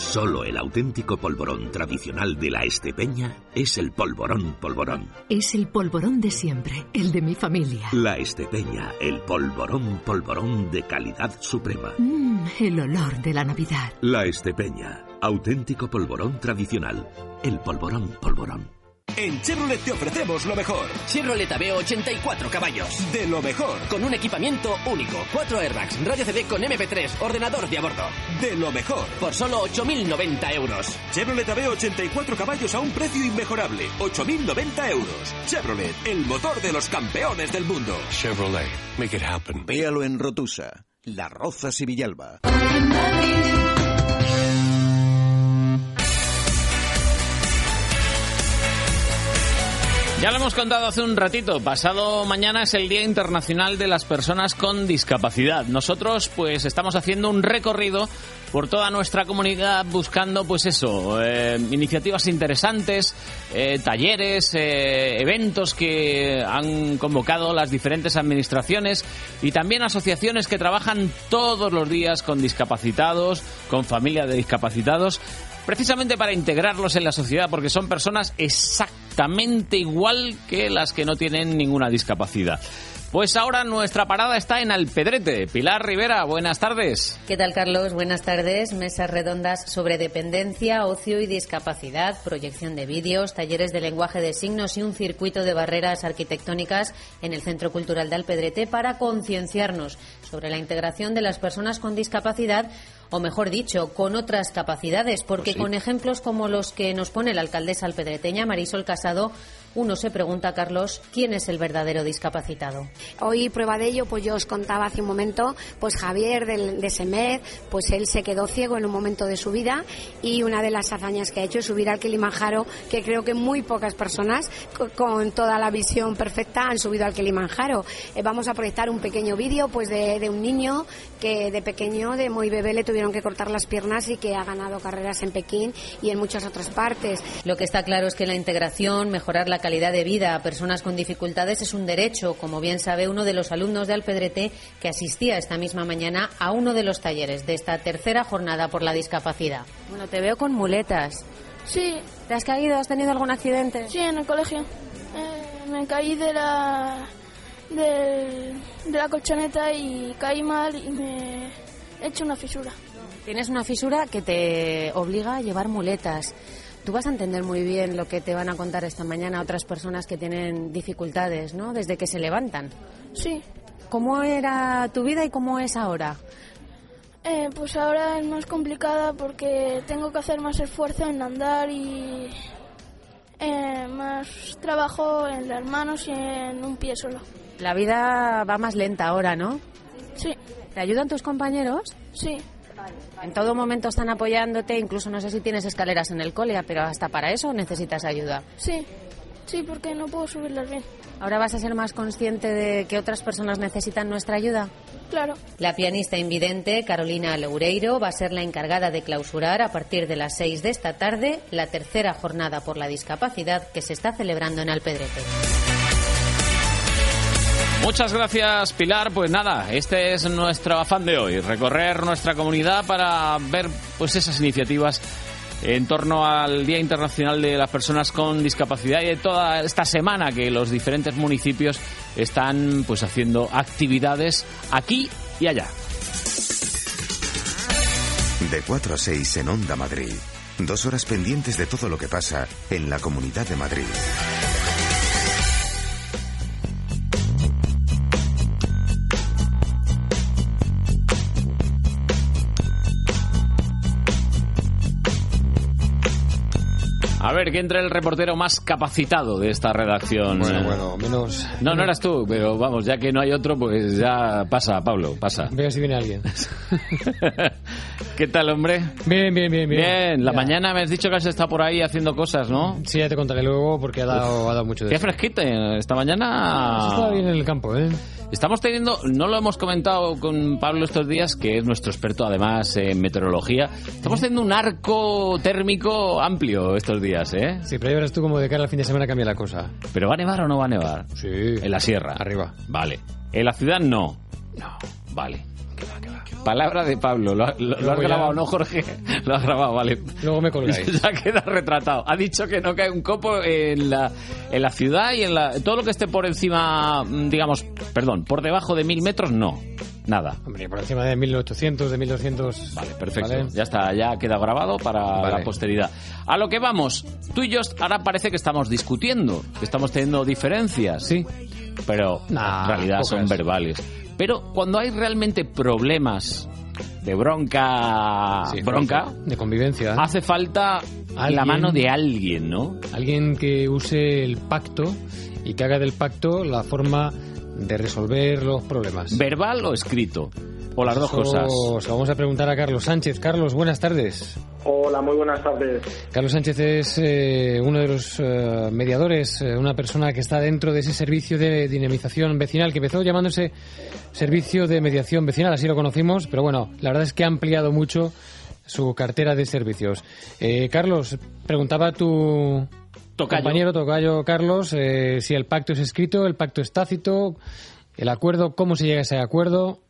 Solo el auténtico polvorón tradicional de la Estepeña es el polvorón polvorón. Es el polvorón de siempre, el de mi familia. La Estepeña, el polvorón polvorón de calidad suprema. Mmm, el olor de la Navidad. La Estepeña, auténtico polvorón tradicional. El polvorón polvorón. En Chevrolet te ofrecemos lo mejor. Chevrolet Aveo 84 caballos. De lo mejor. Con un equipamiento único. 4 airbags, radio CD con MP3, ordenador de a bordo. De lo mejor. Por solo 8.090 euros. Chevrolet Aveo 84 caballos a un precio inmejorable. 8.090 euros. Chevrolet, el motor de los campeones del mundo. Chevrolet, make it happen. Véalo en Rotusa, Las Rozas y Villalba. Ya lo hemos contado hace un ratito. Pasado mañana es el Día Internacional de las Personas con Discapacidad. Nosotros, pues, estamos haciendo un recorrido por toda nuestra comunidad buscando, pues eso, eh, iniciativas interesantes, eh, talleres, eh, eventos que han convocado las diferentes administraciones y también asociaciones que trabajan todos los días con discapacitados, con familias de discapacitados precisamente para integrarlos en la sociedad, porque son personas exactamente igual que las que no tienen ninguna discapacidad. Pues ahora nuestra parada está en Alpedrete. Pilar Rivera, buenas tardes. ¿Qué tal, Carlos? Buenas tardes. Mesas redondas sobre dependencia, ocio y discapacidad, proyección de vídeos, talleres de lenguaje de signos y un circuito de barreras arquitectónicas en el Centro Cultural de Alpedrete para concienciarnos sobre la integración de las personas con discapacidad o mejor dicho, con otras capacidades, porque Pues sí. con ejemplos como los que nos pone la alcaldesa alpedreteña Marisol Casado, uno se pregunta, Carlos, ¿quién es el verdadero discapacitado? Hoy prueba de ello, pues yo os contaba hace un momento, pues Javier del, de Semed, pues él se quedó ciego en un momento de su vida y una de las hazañas que ha hecho es subir al Kilimanjaro, que creo que muy pocas personas co- con, toda la visión perfecta han subido al Kilimanjaro. Eh, vamos a proyectar un pequeño vídeo pues de, de un niño que de pequeño, de muy bebé, le tuvieron que cortar las piernas y que ha ganado carreras en Pekín y en muchas otras partes. Lo que está claro es que la integración, mejorar la calidad de vida a personas con dificultades es un derecho, como bien sabe uno de los alumnos de Alpedrete que asistía esta misma mañana a uno de los talleres de esta tercera jornada por la discapacidad. Bueno, te veo con muletas. Sí. ¿Te has caído? ¿Has tenido algún accidente? Sí, en el colegio. Eh, me caí de la del- de la colchoneta y caí mal y me he hecho una fisura. Tienes una fisura que te obliga a llevar muletas. Tú vas a entender muy bien lo que te van a contar esta mañana otras personas que tienen dificultades, ¿no? Desde que se levantan. Sí. ¿Cómo era tu vida y cómo es ahora? Eh, pues ahora es más complicada porque tengo que hacer más esfuerzo en andar y eh, más trabajo en las manos y en un pie solo. La vida va más lenta ahora, ¿no? Sí. ¿Te ayudan tus compañeros? Sí. En todo momento están apoyándote, incluso no sé si tienes escaleras en el cole, pero hasta para eso necesitas ayuda. Sí. Sí, porque no puedo subirlas bien. ¿Ahora vas a ser más consciente de que otras personas necesitan nuestra ayuda? Claro. La pianista invidente Carolina Loureiro va a ser la encargada de clausurar a partir de las 6 de esta tarde la tercera jornada por la discapacidad que se está celebrando en Alpedrete. Muchas gracias, Pilar. Pues nada, este es nuestro afán de hoy, recorrer nuestra comunidad para ver pues esas iniciativas en torno al Día Internacional de las Personas con Discapacidad y de toda esta semana que los diferentes municipios están pues haciendo actividades aquí y allá. De 4 a 6 en Onda Madrid. Dos horas pendientes de todo lo que pasa en la Comunidad de Madrid. A ver, que entre el reportero más capacitado de esta redacción. Bueno, bueno, menos... No, no eras tú, pero vamos, ya que no hay otro, pues ya pasa, Pablo, pasa. Veo si viene alguien. ¿Qué tal, hombre? Bien, bien, bien, bien. Bien, la mañana me has dicho que has estado por ahí haciendo cosas, ¿no? Sí, ya te contaré luego porque ha dado, ha dado mucho de Qué eso. fresquito, eh, esta mañana... Está bien en el campo, ¿eh? Estamos teniendo, no lo hemos comentado con Pablo estos días, que es nuestro experto además en meteorología, estamos teniendo un arco térmico amplio estos días, ¿eh? Sí, pero ya verás tú como de cara al fin de semana cambia la cosa. ¿Pero va a nevar o no va a nevar? Sí. En la sierra. Arriba. Vale. En la ciudad no. No. Vale. Palabra de Pablo. ¿Lo, lo- lo has ya- grabado, no, Jorge? Lo has grabado, vale. Luego me colgáis. ya queda retratado. Ha dicho que no cae un copo en la, en la ciudad y en la, todo lo que esté por encima, mm, digamos, perdón, por debajo de mil metros, no. Nada. Hombre, por encima de 1800, de 1200. Vale, perfecto. ¿vale? Ya está, ya queda grabado para Vale. la posteridad. A lo que vamos, tú y yo ahora parece que estamos discutiendo, que estamos teniendo diferencias. Sí. Pero Nah, en realidad son verbales. Pero cuando hay realmente problemas de bronca, Sí, bronca, De convivencia. hace falta la mano de alguien, ¿no? Alguien que use el pacto y que haga del pacto la forma de resolver los problemas. ¿Verbal o escrito? O las dos Eso cosas. Vamos a preguntar a Carlos Sánchez. Carlos, buenas tardes. Hola, muy buenas tardes. Carlos Sánchez es eh, uno de los eh, mediadores, eh, una persona que está dentro de ese servicio de dinamización vecinal que empezó llamándose Servicio de Mediación Vecinal, así lo conocimos, pero bueno, la verdad es que ha ampliado mucho su cartera de servicios. Eh, Carlos, preguntaba tu Tocayo. compañero Tocayo Carlos eh, si el pacto es escrito, el pacto es tácito, el acuerdo, cómo se llega a ese acuerdo.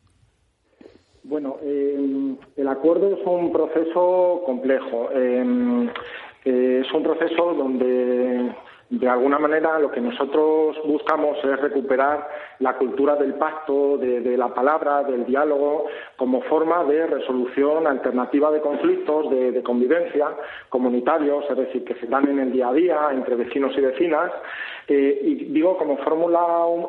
Bueno, eh, el acuerdo es un proceso complejo. Eh, eh, es un proceso donde, de alguna manera, lo que nosotros buscamos es recuperar la cultura del pacto, de, de la palabra, del diálogo, como forma de resolución alternativa de conflictos, de, de convivencia comunitarios, es decir, que se dan en el día a día entre vecinos y vecinas. Eh, y digo como fórmula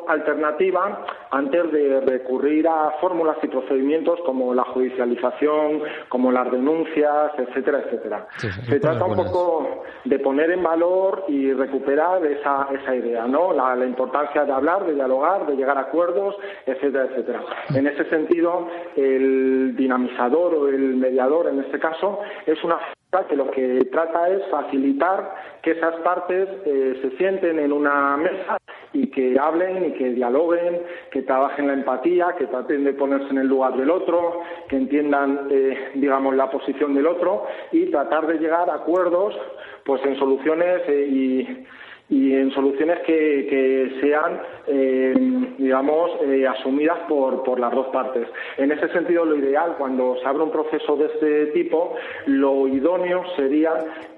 alternativa antes de recurrir a fórmulas y procedimientos como la judicialización, como las denuncias, etcétera, etcétera. Sí, Se trata un poco de poner en valor y recuperar esa, esa idea, ¿no? La, la importancia de hablar, de dialogar, de llegar a acuerdos, etcétera, etcétera. En ese sentido, el dinamizador o el mediador, en este caso, es una que lo que trata es facilitar que esas partes eh, se sienten en una mesa y que hablen y que dialoguen, que trabajen la empatía, que traten de ponerse en el lugar del otro, que entiendan, eh, digamos, la posición del otro y tratar de llegar a acuerdos, pues en soluciones eh, y y en soluciones que, que sean, eh, digamos, eh, asumidas por, por las dos partes. En ese sentido, lo ideal, cuando se abre un proceso de este tipo, lo idóneo sería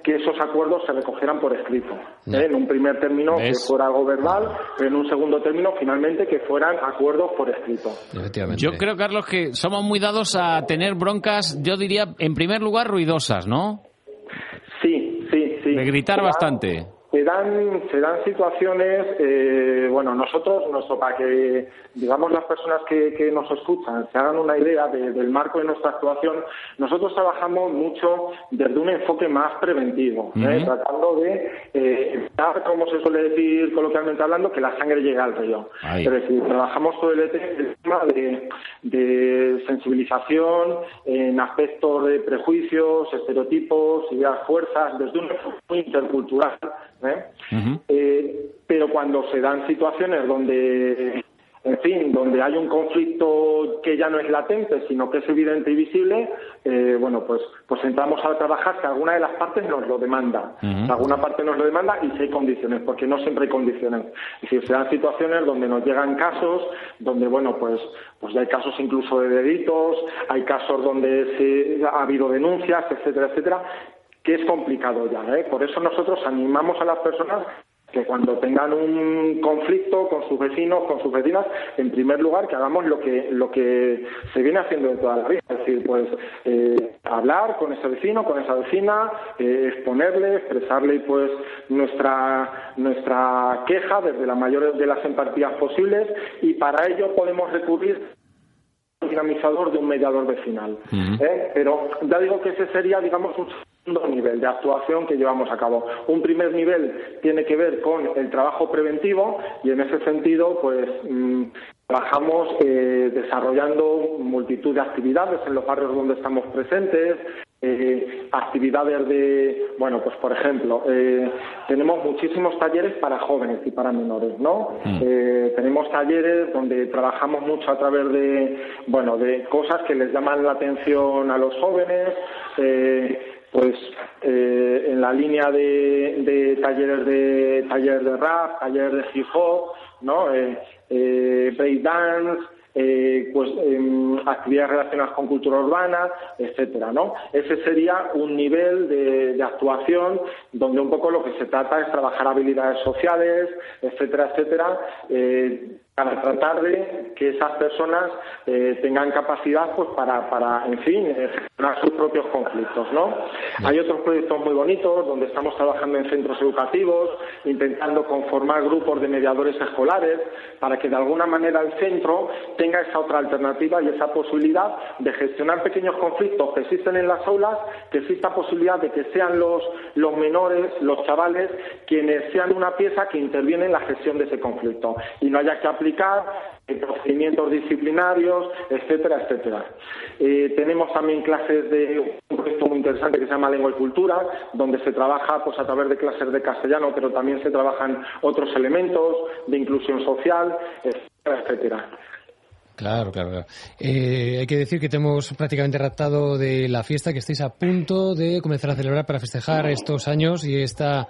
que esos acuerdos se recogieran por escrito. ¿eh? En un primer término, ¿Ves? que fuera algo verbal, en un segundo término, finalmente, que fueran acuerdos por escrito. Efectivamente. Yo creo, Carlos, que somos muy dados a tener broncas, yo diría, en primer lugar, ruidosas, ¿no? Sí, sí, sí. De gritar bastante. Se dan, se dan situaciones, eh, bueno, nosotros, nuestro, para que, digamos, las personas que, que nos escuchan se hagan una idea de- del marco de nuestra actuación, nosotros trabajamos mucho desde un enfoque más preventivo, ¿eh? Tratando de eh, evitar, como se suele decir coloquialmente hablando, que la sangre llegue al río. Ahí. Es decir, trabajamos todo el, el tema de, de sensibilización en aspectos de prejuicios, estereotipos, ideas, fuerzas, desde un enfoque muy intercultural. ¿eh? Eh, pero cuando se dan situaciones donde, en fin, donde hay un conflicto que ya no es latente, sino que es evidente y visible, eh, bueno, pues, pues entramos a trabajar si alguna de las partes nos lo demanda. Si alguna parte nos lo demanda y si hay condiciones, porque no siempre hay condiciones. Es decir, se dan situaciones donde nos llegan casos, donde, bueno, pues, pues ya hay casos incluso de delitos, hay casos donde se, ha habido denuncias, etcétera, etcétera, que es complicado ya. ¿eh? Por eso nosotros animamos a las personas que cuando tengan un conflicto con sus vecinos, con sus vecinas, en primer lugar que hagamos lo que lo que se viene haciendo de toda la vida, es decir, pues eh, hablar con ese vecino, con esa vecina, eh, exponerle, expresarle pues nuestra nuestra queja desde la mayor de las empatías posibles y para ello podemos recurrir al dinamizador de un mediador vecinal. ¿eh? Pero ya digo que ese sería, digamos, un segundo nivel de actuación que llevamos a cabo. Un primer nivel tiene que ver con el trabajo preventivo y en ese sentido, pues mm, trabajamos eh, desarrollando multitud de actividades en los barrios donde estamos presentes, eh, actividades de, bueno, pues por ejemplo, eh, tenemos muchísimos talleres para jóvenes y para menores, ¿no? Eh, tenemos talleres donde trabajamos mucho a través de, bueno, de cosas que les llaman la atención a los jóvenes, eh, pues eh, en la línea de, de talleres de talleres de rap, talleres de hip hop, ¿no? Eh, eh, breakdance, eh, pues em, actividades relacionadas con cultura urbana, etcétera, ¿no? Ese sería un nivel de, de actuación donde un poco lo que se trata es trabajar habilidades sociales, etcétera, etcétera, para tratar de que esas personas eh, tengan capacidad pues para, para en fin, eh, gestionar sus propios conflictos, ¿no? Hay otros proyectos muy bonitos donde estamos trabajando en centros educativos, intentando conformar grupos de mediadores escolares para que de alguna manera el centro tenga esa otra alternativa y esa posibilidad de gestionar pequeños conflictos que existen en las aulas, que exista posibilidad de que sean los, los menores, los chavales, quienes sean una pieza que interviene en la gestión de ese conflicto y no haya que aplicar en procedimientos disciplinarios, etcétera, etcétera. Eh, tenemos también clases de un proyecto muy interesante que se llama Lengua y Cultura, donde se trabaja pues a través de clases de castellano, pero también se trabajan otros elementos de inclusión social, etcétera, etcétera. Claro, claro, claro. Eh, hay que decir que te hemos prácticamente raptado de la fiesta que estáis a punto de comenzar a celebrar para festejar estos años y esta,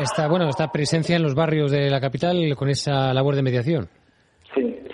esta, bueno, esta presencia en los barrios de la capital con esa labor de mediación.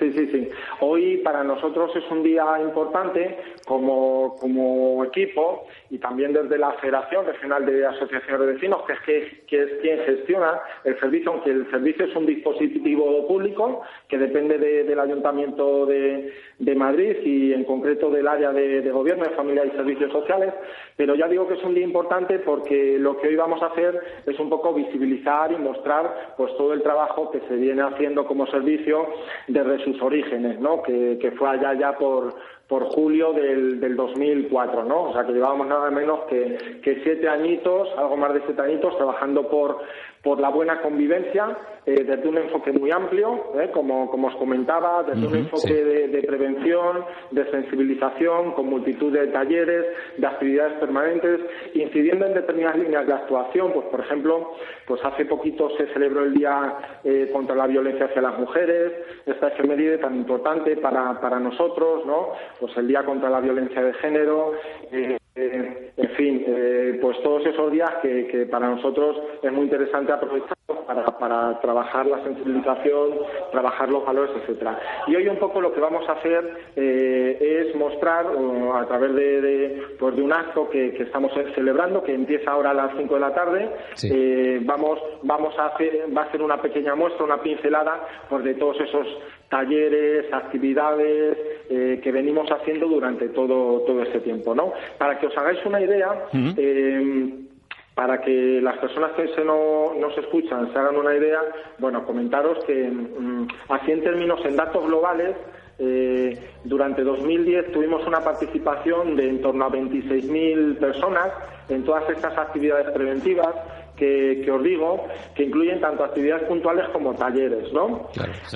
Sí, sí, sí. Hoy para nosotros es un día importante como, como equipo y también desde la Federación Regional de Asociaciones de Vecinos, que es, que, es quien gestiona el servicio, aunque el servicio es un dispositivo público que depende de- del Ayuntamiento de, de Madrid y en concreto del área de, de Gobierno, de Familia y Servicios Sociales, pero ya digo que es un día importante porque lo que hoy vamos a hacer es un poco visibilizar y mostrar pues todo el trabajo que se viene haciendo como servicio desde sus orígenes, ¿no? que, que fue allá ya por, por julio del, del 2004, ¿no? O sea, que llevábamos nada menos que, que siete añitos, algo más de siete añitos, trabajando por, por la buena convivencia, eh, desde un enfoque muy amplio, ¿eh? como, como os comentaba, desde un enfoque sí. de, de prevención, de sensibilización, con multitud de talleres, de actividades permanentes, incidiendo en determinadas líneas de actuación. Pues, por ejemplo, pues hace poquito se celebró el Día eh, contra la Violencia hacia las Mujeres, esta efeméride tan importante para, para nosotros, ¿no? Pues el Día contra la Violencia de Género, eh, eh, en fin, eh, pues todos esos días que, que para nosotros es muy interesante aprovechar para, para trabajar la sensibilización, trabajar los valores, etcétera. Y hoy un poco lo que vamos a hacer es mostrar uh, a través de, de, pues de un acto que, que estamos celebrando, que empieza ahora a las 5 de la tarde, vamos, vamos a hacer, va a ser una pequeña muestra, una pincelada pues de todos esos talleres, actividades eh, que venimos haciendo durante todo, todo este tiempo, ¿no? Para que os hagáis una idea, eh, para que las personas que se no, nos escuchan se hagan una idea, bueno, comentaros que mm, así en términos, en datos globales, eh, durante 2010 tuvimos una participación de en torno a 26.000 personas en todas estas actividades preventivas que, que os digo, que incluyen tanto actividades puntuales como talleres, ¿no?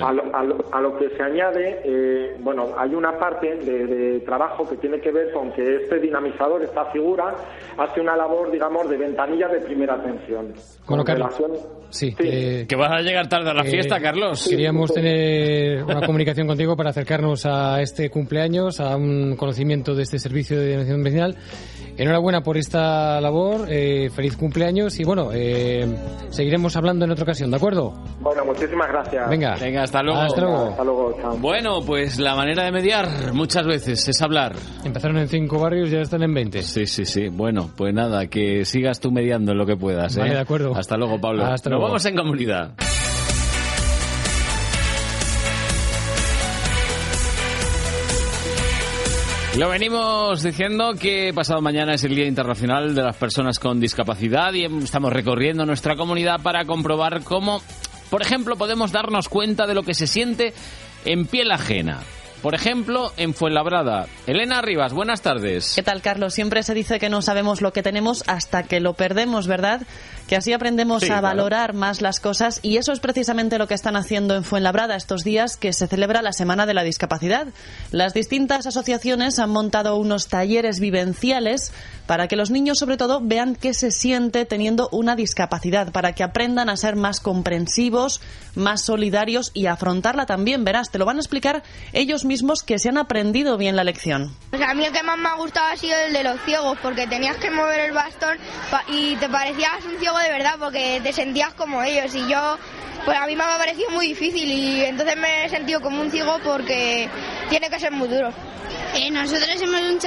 A, lo, a lo- a lo que se añade, eh, bueno, hay una parte de, de trabajo que tiene que ver con que este dinamizador, esta figura, hace una labor, digamos, de ventanilla de primera atención. Bueno, Con Carlos. relación- Sí, eh, Que vas a llegar tarde a la eh, fiesta, Carlos. Queríamos tener una comunicación contigo para acercarnos a este cumpleaños, a un conocimiento de este servicio de dinamización vecinal. Enhorabuena por esta labor, eh, feliz cumpleaños y bueno, eh, seguiremos hablando en otra ocasión, ¿de acuerdo? Bueno, muchísimas gracias. Venga. Venga, hasta luego. Hasta luego. Hasta luego, chao. Bueno, pues la manera de mediar muchas veces es hablar. Empezaron en cinco barrios y ya están en 20. Sí, sí, sí. Bueno, pues nada, que sigas tú mediando en lo que puedas. ¿eh? Vale, de acuerdo. Hasta luego, Pablo. Hasta Nos luego. vamos en comunidad. Lo venimos diciendo que pasado mañana es el Día Internacional de las Personas con Discapacidad y estamos recorriendo nuestra comunidad para comprobar cómo, por ejemplo, podemos darnos cuenta de lo que se siente en piel ajena. Por ejemplo, en Fuenlabrada. Elena Rivas, buenas tardes. ¿Qué tal, Carlos? Siempre se dice que no sabemos lo que tenemos hasta que lo perdemos, ¿verdad? Que así aprendemos Sí, a claro. valorar más las cosas y eso es precisamente lo que están haciendo en Fuenlabrada estos días que se celebra la Semana de la Discapacidad. Las distintas asociaciones han montado unos talleres vivenciales para que los niños, sobre todo, vean qué se siente teniendo una discapacidad, para que aprendan a ser más comprensivos, más solidarios y a afrontarla también. Verás, te lo van a explicar ellos mismos que se han aprendido bien la lección. O sea, a mí el que más me ha gustado ha sido el de los ciegos, porque tenías que mover el bastón y te parecías un ciego de verdad, porque te sentías como ellos. Y yo, pues a mí me ha parecido muy difícil y entonces me he sentido como un ciego porque tiene que ser muy duro. Eh, nosotros hemos,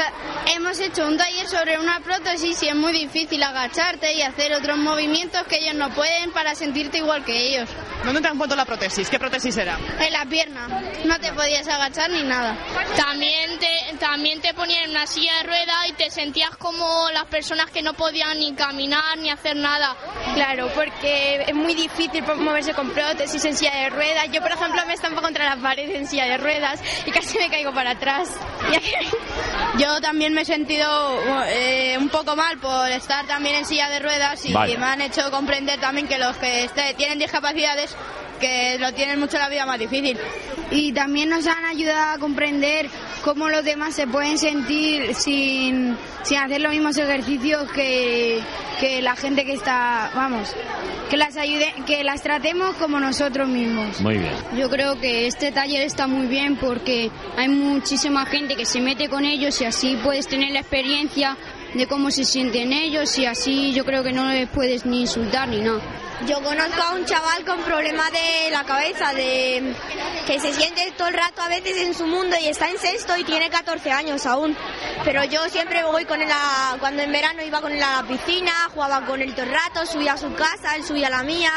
hemos hecho un taller sobre una prótesis y es muy difícil agacharte y hacer otros movimientos que ellos no pueden para sentirte igual que ellos. ¿Dónde te han puesto la prótesis? ¿Qué prótesis era? En la pierna. No te podías agachar ni nada. También te, también te ponían en una silla de ruedas y te sentías como las personas que no podían ni caminar ni hacer nada. Claro, porque es muy difícil moverse con prótesis en silla de ruedas. Yo, por ejemplo, me estampo contra la pared en silla de ruedas y casi me caigo para atrás. Yo también me he sentido eh, un poco mal por estar también en silla de ruedas y me han hecho comprender también que los que este- tienen discapacidades que lo tienen mucho la vida más difícil. Y también nos han ayudado a comprender cómo los demás se pueden sentir sin, sin hacer los mismos ejercicios que, que la gente que está, vamos, que las ayude, que las tratemos como nosotros mismos. Muy bien. Yo creo que este taller está muy bien porque hay muchísima gente que se mete con ellos y así puedes tener la experiencia de cómo se sienten ellos y así yo creo que no les puedes ni insultar ni nada. Yo conozco a un chaval con problemas de la cabeza, de que se siente todo el rato a veces en su mundo y está en sexto y tiene 14 años aún. Pero yo siempre voy con él a, cuando en verano iba con él a la piscina, jugaba con él todo el rato, subía a su casa, él subía a la mía.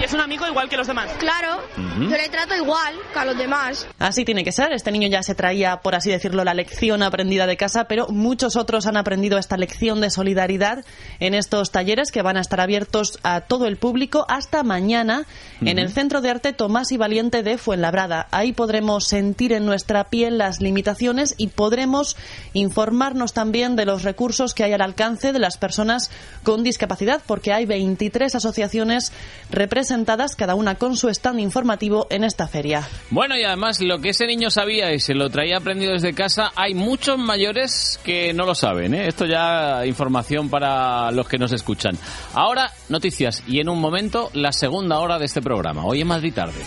Y es un amigo igual que los demás. Claro, Ujú. yo le trato igual que a los demás. Así tiene que ser. Este niño ya se traía, por así decirlo, la lección aprendida de casa, pero muchos otros han aprendido esta lección de solidaridad en estos talleres que van a estar abiertos a todo el público hasta mañana en el Centro de Arte Tomás y Valiente de Fuenlabrada. Ahí podremos sentir en nuestra piel las limitaciones y podremos informarnos también de los recursos que hay al alcance de las personas con discapacidad, porque hay 23 asociaciones representadas, cada una con su stand informativo en esta feria. Bueno, y además lo que ese niño sabía y se lo traía aprendido desde casa, hay muchos mayores que no lo saben. ¿eh? Esto ya información para los que nos escuchan. Ahora, noticias y en un momento la segunda hora de este programa. Hoy en Madrid tarde.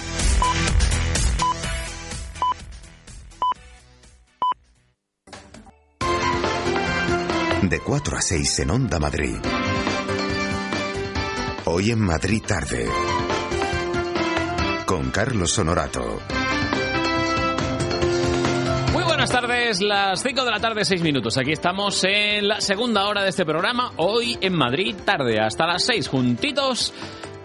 De 4 a 6 en Onda Madrid. Hoy en Madrid tarde. Con Carlos Honorato. Tardes, las 5 de la tarde, 6 minutos. Aquí estamos en la segunda hora de este programa. Hoy en Madrid tarde, hasta las 6, juntitos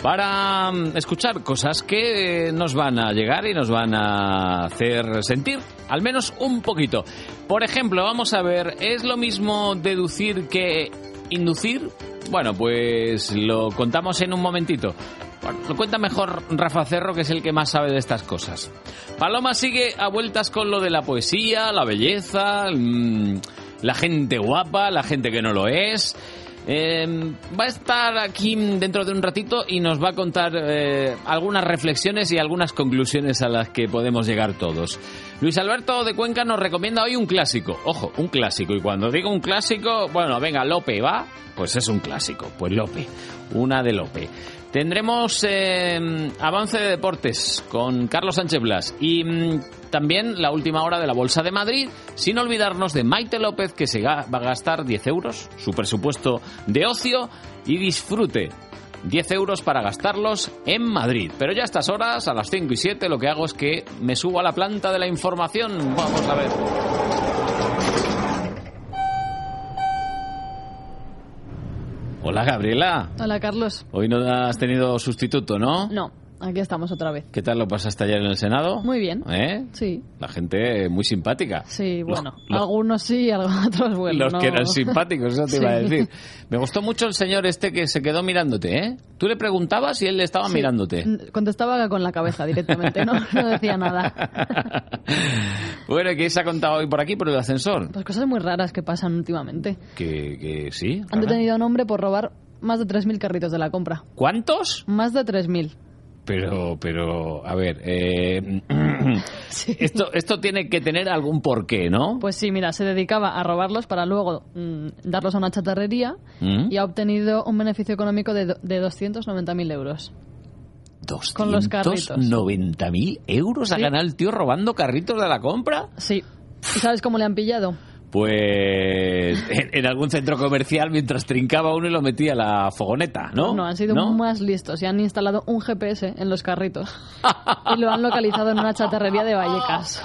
para mm, escuchar cosas que nos van a llegar y nos van a hacer sentir al menos un poquito. Por ejemplo, vamos a ver, ¿es lo mismo deducir que inducir? Bueno, pues lo contamos en un momentito. Lo cuenta mejor Rafa Cerro, que es el que más sabe de estas cosas. Paloma sigue a vueltas con lo de la poesía, la belleza, mm, la gente guapa, la gente que no lo es. Eh, va a estar aquí dentro de un ratito y nos va a contar eh, algunas reflexiones y algunas conclusiones a las que podemos llegar todos. Luis Alberto de Cuenca nos recomienda hoy un clásico. Ojo, un clásico. Y cuando digo un clásico, bueno, venga, Lope, ¿va? Pues es un clásico. Pues Lope. Una de Lope. Tendremos eh, avance de deportes con Carlos Sánchez Blas y mm, también la última hora de la Bolsa de Madrid, sin olvidarnos de Maite López que se va a gastar 10 euros, su presupuesto de ocio y disfrute. 10 euros para gastarlos en Madrid. Pero ya a estas horas, a las 5 y 7, lo que hago es que me subo a la planta de la información. Vamos a ver. Hola Gabriela. Hola, Carlos. Hoy no has tenido sustituto, ¿no? No, aquí estamos otra vez. ¿Qué tal lo pasaste ayer en el Senado? Muy bien. ¿Eh? Sí. La gente muy simpática. Sí, bueno, los- algunos sí, otros bueno. Los no- que eran simpáticos, eso te iba a decir. Me gustó mucho el señor este que se quedó mirándote, ¿eh? Tú le preguntabas y él le estaba Sí. mirándote. Contestaba con la cabeza directamente, no, no decía nada. Bueno, ¿qué se ha contado hoy por aquí, por el ascensor? Pues cosas muy raras que pasan últimamente. Que, que sí. Han detenido a un hombre por robar más de 3.000 carritos de la compra. ¿Cuántos? Más de 3.000. Pero, pero, a ver, eh, esto, esto tiene que tener algún porqué, ¿no? Pues sí, mira, se dedicaba a robarlos para luego mm, darlos a una chatarrería ¿Mm? y ha obtenido un beneficio económico de, de 290.000 euros. Con los carritos. 290.000 euros ha Sí. ganado el tío robando carritos de la compra. Sí. ¿Y sabes cómo le han pillado? Pues en, en algún centro comercial mientras trincaba uno y lo metía a la fogoneta, ¿no? No, han sido ¿No? más listos y han instalado un GPS en los carritos y lo han localizado en una chatarrería de Vallecas.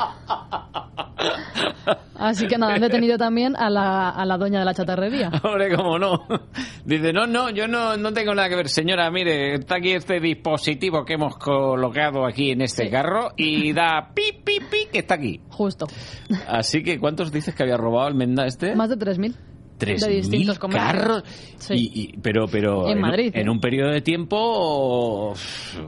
Así que nada, han detenido también a la, a la dueña de la chatarrería. Hombre, cómo no. Dice, no, no, yo no, no tengo nada que ver. Señora, mire, está aquí este dispositivo que hemos colocado aquí en este carro y da pi, pi, pi, que está aquí. Justo. Así que, ¿cuántos dices que había robado el Menda este? Más de 3.000. Tres de distintos mil comercios. carros. Sí. Y, y- pero, pero En un- Madrid, en ¿eh? un periodo de tiempo,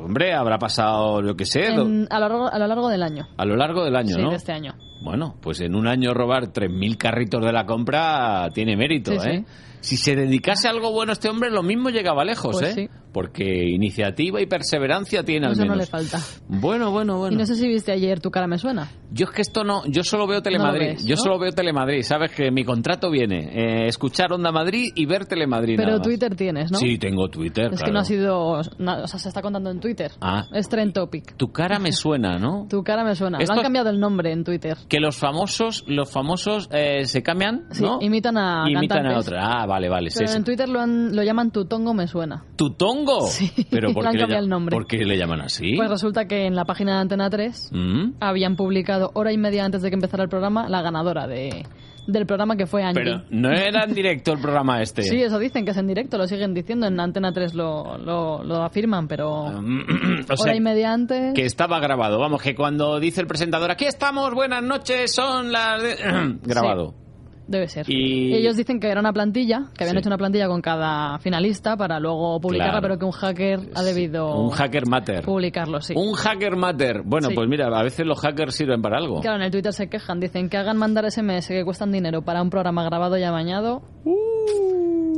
hombre, habrá pasado, yo qué sé, En- a, lo largo, a lo largo del año. a lo largo del año, sí, ¿no? de este año. Bueno, pues en un año robar 3.000 carritos de la compra tiene mérito, Sí, ¿eh? Si se dedicase a algo bueno este hombre, lo mismo llegaba lejos, Pues ¿eh? sí. Porque iniciativa y perseverancia tiene al Eso no menos. le falta. Bueno, bueno, bueno. Y no sé si viste ayer Tu cara me suena. Yo es que esto no, yo solo veo Telemadrid, ves, yo ¿no? solo veo Telemadrid, sabes que mi contrato viene, eh, escuchar Onda Madrid y ver Telemadrid Pero nada más. Twitter tienes, ¿no? Sí, tengo Twitter, Es que no ha sido... na- o sea, se está contando en Twitter. Ah. Es Trend Topic. Tu cara me suena, ¿no? Tu cara me suena. Esto- Lo han cambiado el nombre en Twitter. Que los famosos, los famosos eh, se cambian, Sí, ¿no? imitan a Imitan a otra. Ah, vale, vale. Pero sí. en Twitter lo, han- lo llaman Tutongo me suena. ¿Tutongo? Sí, Pero ¿por qué, le, el nombre. ¿por qué le llaman así? Pues resulta que en la página de Antena 3 ¿Mm? habían publicado hora y media antes de que empezara el programa la ganadora de, del programa que fue Angie. Pero no era en directo el programa este. Sí, eso dicen que es en directo, lo siguen diciendo, en Antena 3 lo, lo, lo afirman, pero o sea, hora y media antes... que estaba grabado. Vamos, que cuando dice el presentador, aquí estamos, buenas noches, son las... de-". grabado. Debe ser. Y- Ellos dicen que era una plantilla, que habían Sí. hecho una plantilla con cada finalista para luego publicarla, Claro. pero que un hacker ha debido Un hacker matter. publicarlo, sí. Un hacker matter. Bueno, Sí. pues mira, a veces los hackers sirven para algo. Claro, en el Twitter se quejan, dicen que hagan mandar SMS que cuestan dinero para un programa grabado y amañado.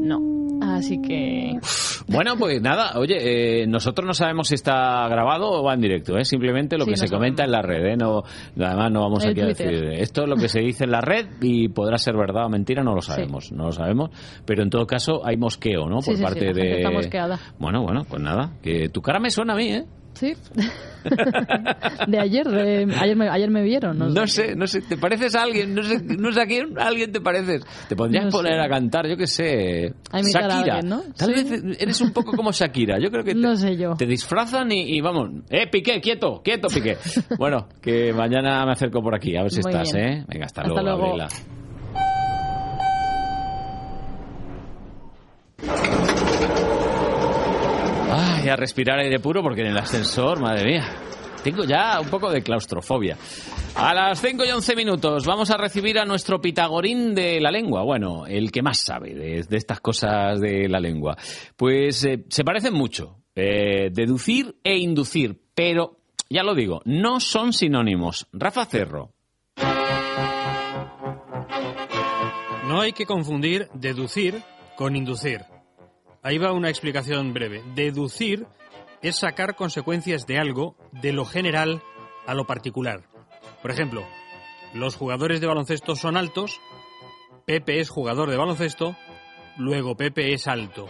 No. Así que... Bueno, pues nada, oye, eh, nosotros no sabemos si está grabado o va en directo, ¿eh? simplemente lo Sí, que no se comenta en la red, ¿eh? no, además no vamos El aquí a decir, esto es lo que se dice en la red y podrá ser verdad o mentira, no lo sabemos, no lo sabemos, pero en todo caso hay mosqueo, ¿no? Por sí, parte de... está mosqueada. Bueno, bueno, pues nada, que tu cara me suena a mí, ¿eh? Sí. de ayer, de, ayer, me, ayer me vieron. No, No sé, no sé, ¿te pareces a alguien? No sé, no sé a quién, a alguien te pareces. Te podrías No sé. poner a cantar, yo qué sé, A imitar a Shakira. alguien, ¿no? Tal Sí. vez eres un poco como Shakira. Yo creo que te, No sé yo. te disfrazan y, y vamos, eh, Piqué, quieto, quieto, Piqué. bueno, que mañana me acerco por aquí, a ver si Muy estás, bien. ¿eh? Venga, hasta, Hasta luego, luego. Gabriela. Ay, a respirar aire puro porque en el ascensor, madre mía. Tengo ya un poco de claustrofobia. A las 5 y 11 minutos vamos a recibir a nuestro pitagorín de la lengua. Bueno, el que más sabe de, de estas cosas de la lengua. Pues eh, se parecen mucho. eh, deducir e inducir. Pero, ya lo digo, no son sinónimos. Rafa Cerro. No hay que confundir deducir con inducir. Ahí va una explicación breve. Deducir es sacar consecuencias de algo de lo general a lo particular. Por ejemplo, los jugadores de baloncesto son altos, Pepe es jugador de baloncesto, luego Pepe es alto.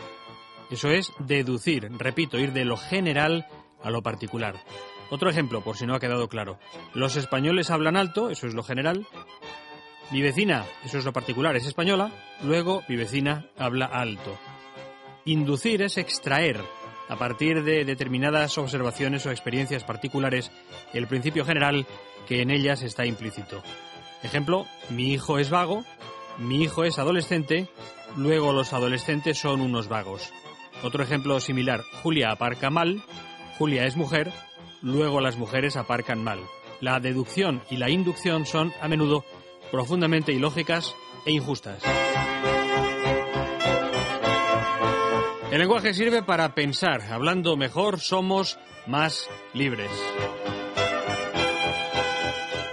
Eso es deducir, repito, ir de lo general a lo particular. Otro ejemplo, por si no ha quedado claro. Los españoles hablan alto, eso es lo general. Mi vecina, eso es lo particular, es española, luego mi vecina habla alto. Inducir es extraer a partir de determinadas observaciones o experiencias particulares el principio general que en ellas está implícito. Ejemplo, mi hijo es vago, mi hijo es adolescente, luego los adolescentes son unos vagos. Otro ejemplo similar, Julia aparca mal, Julia es mujer, luego las mujeres aparcan mal. La deducción y la inducción son a menudo profundamente ilógicas e injustas. El lenguaje sirve para pensar. Hablando mejor, somos más libres.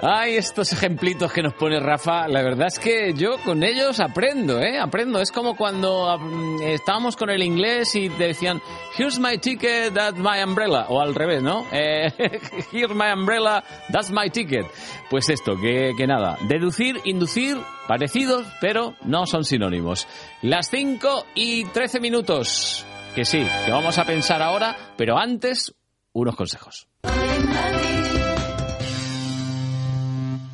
Ay, estos ejemplitos que nos pone Rafa, la verdad es que yo con ellos aprendo, ¿eh? Aprendo. Es como cuando mm, estábamos con el inglés y te decían, here's my ticket, that's my umbrella. O al revés, ¿no? Eh, here's my umbrella, that's my ticket. Pues esto, que, que nada. Deducir, inducir, parecidos, pero no son sinónimos. Las 5 y 13 minutos. Que sí, que vamos a pensar ahora, pero antes, unos consejos.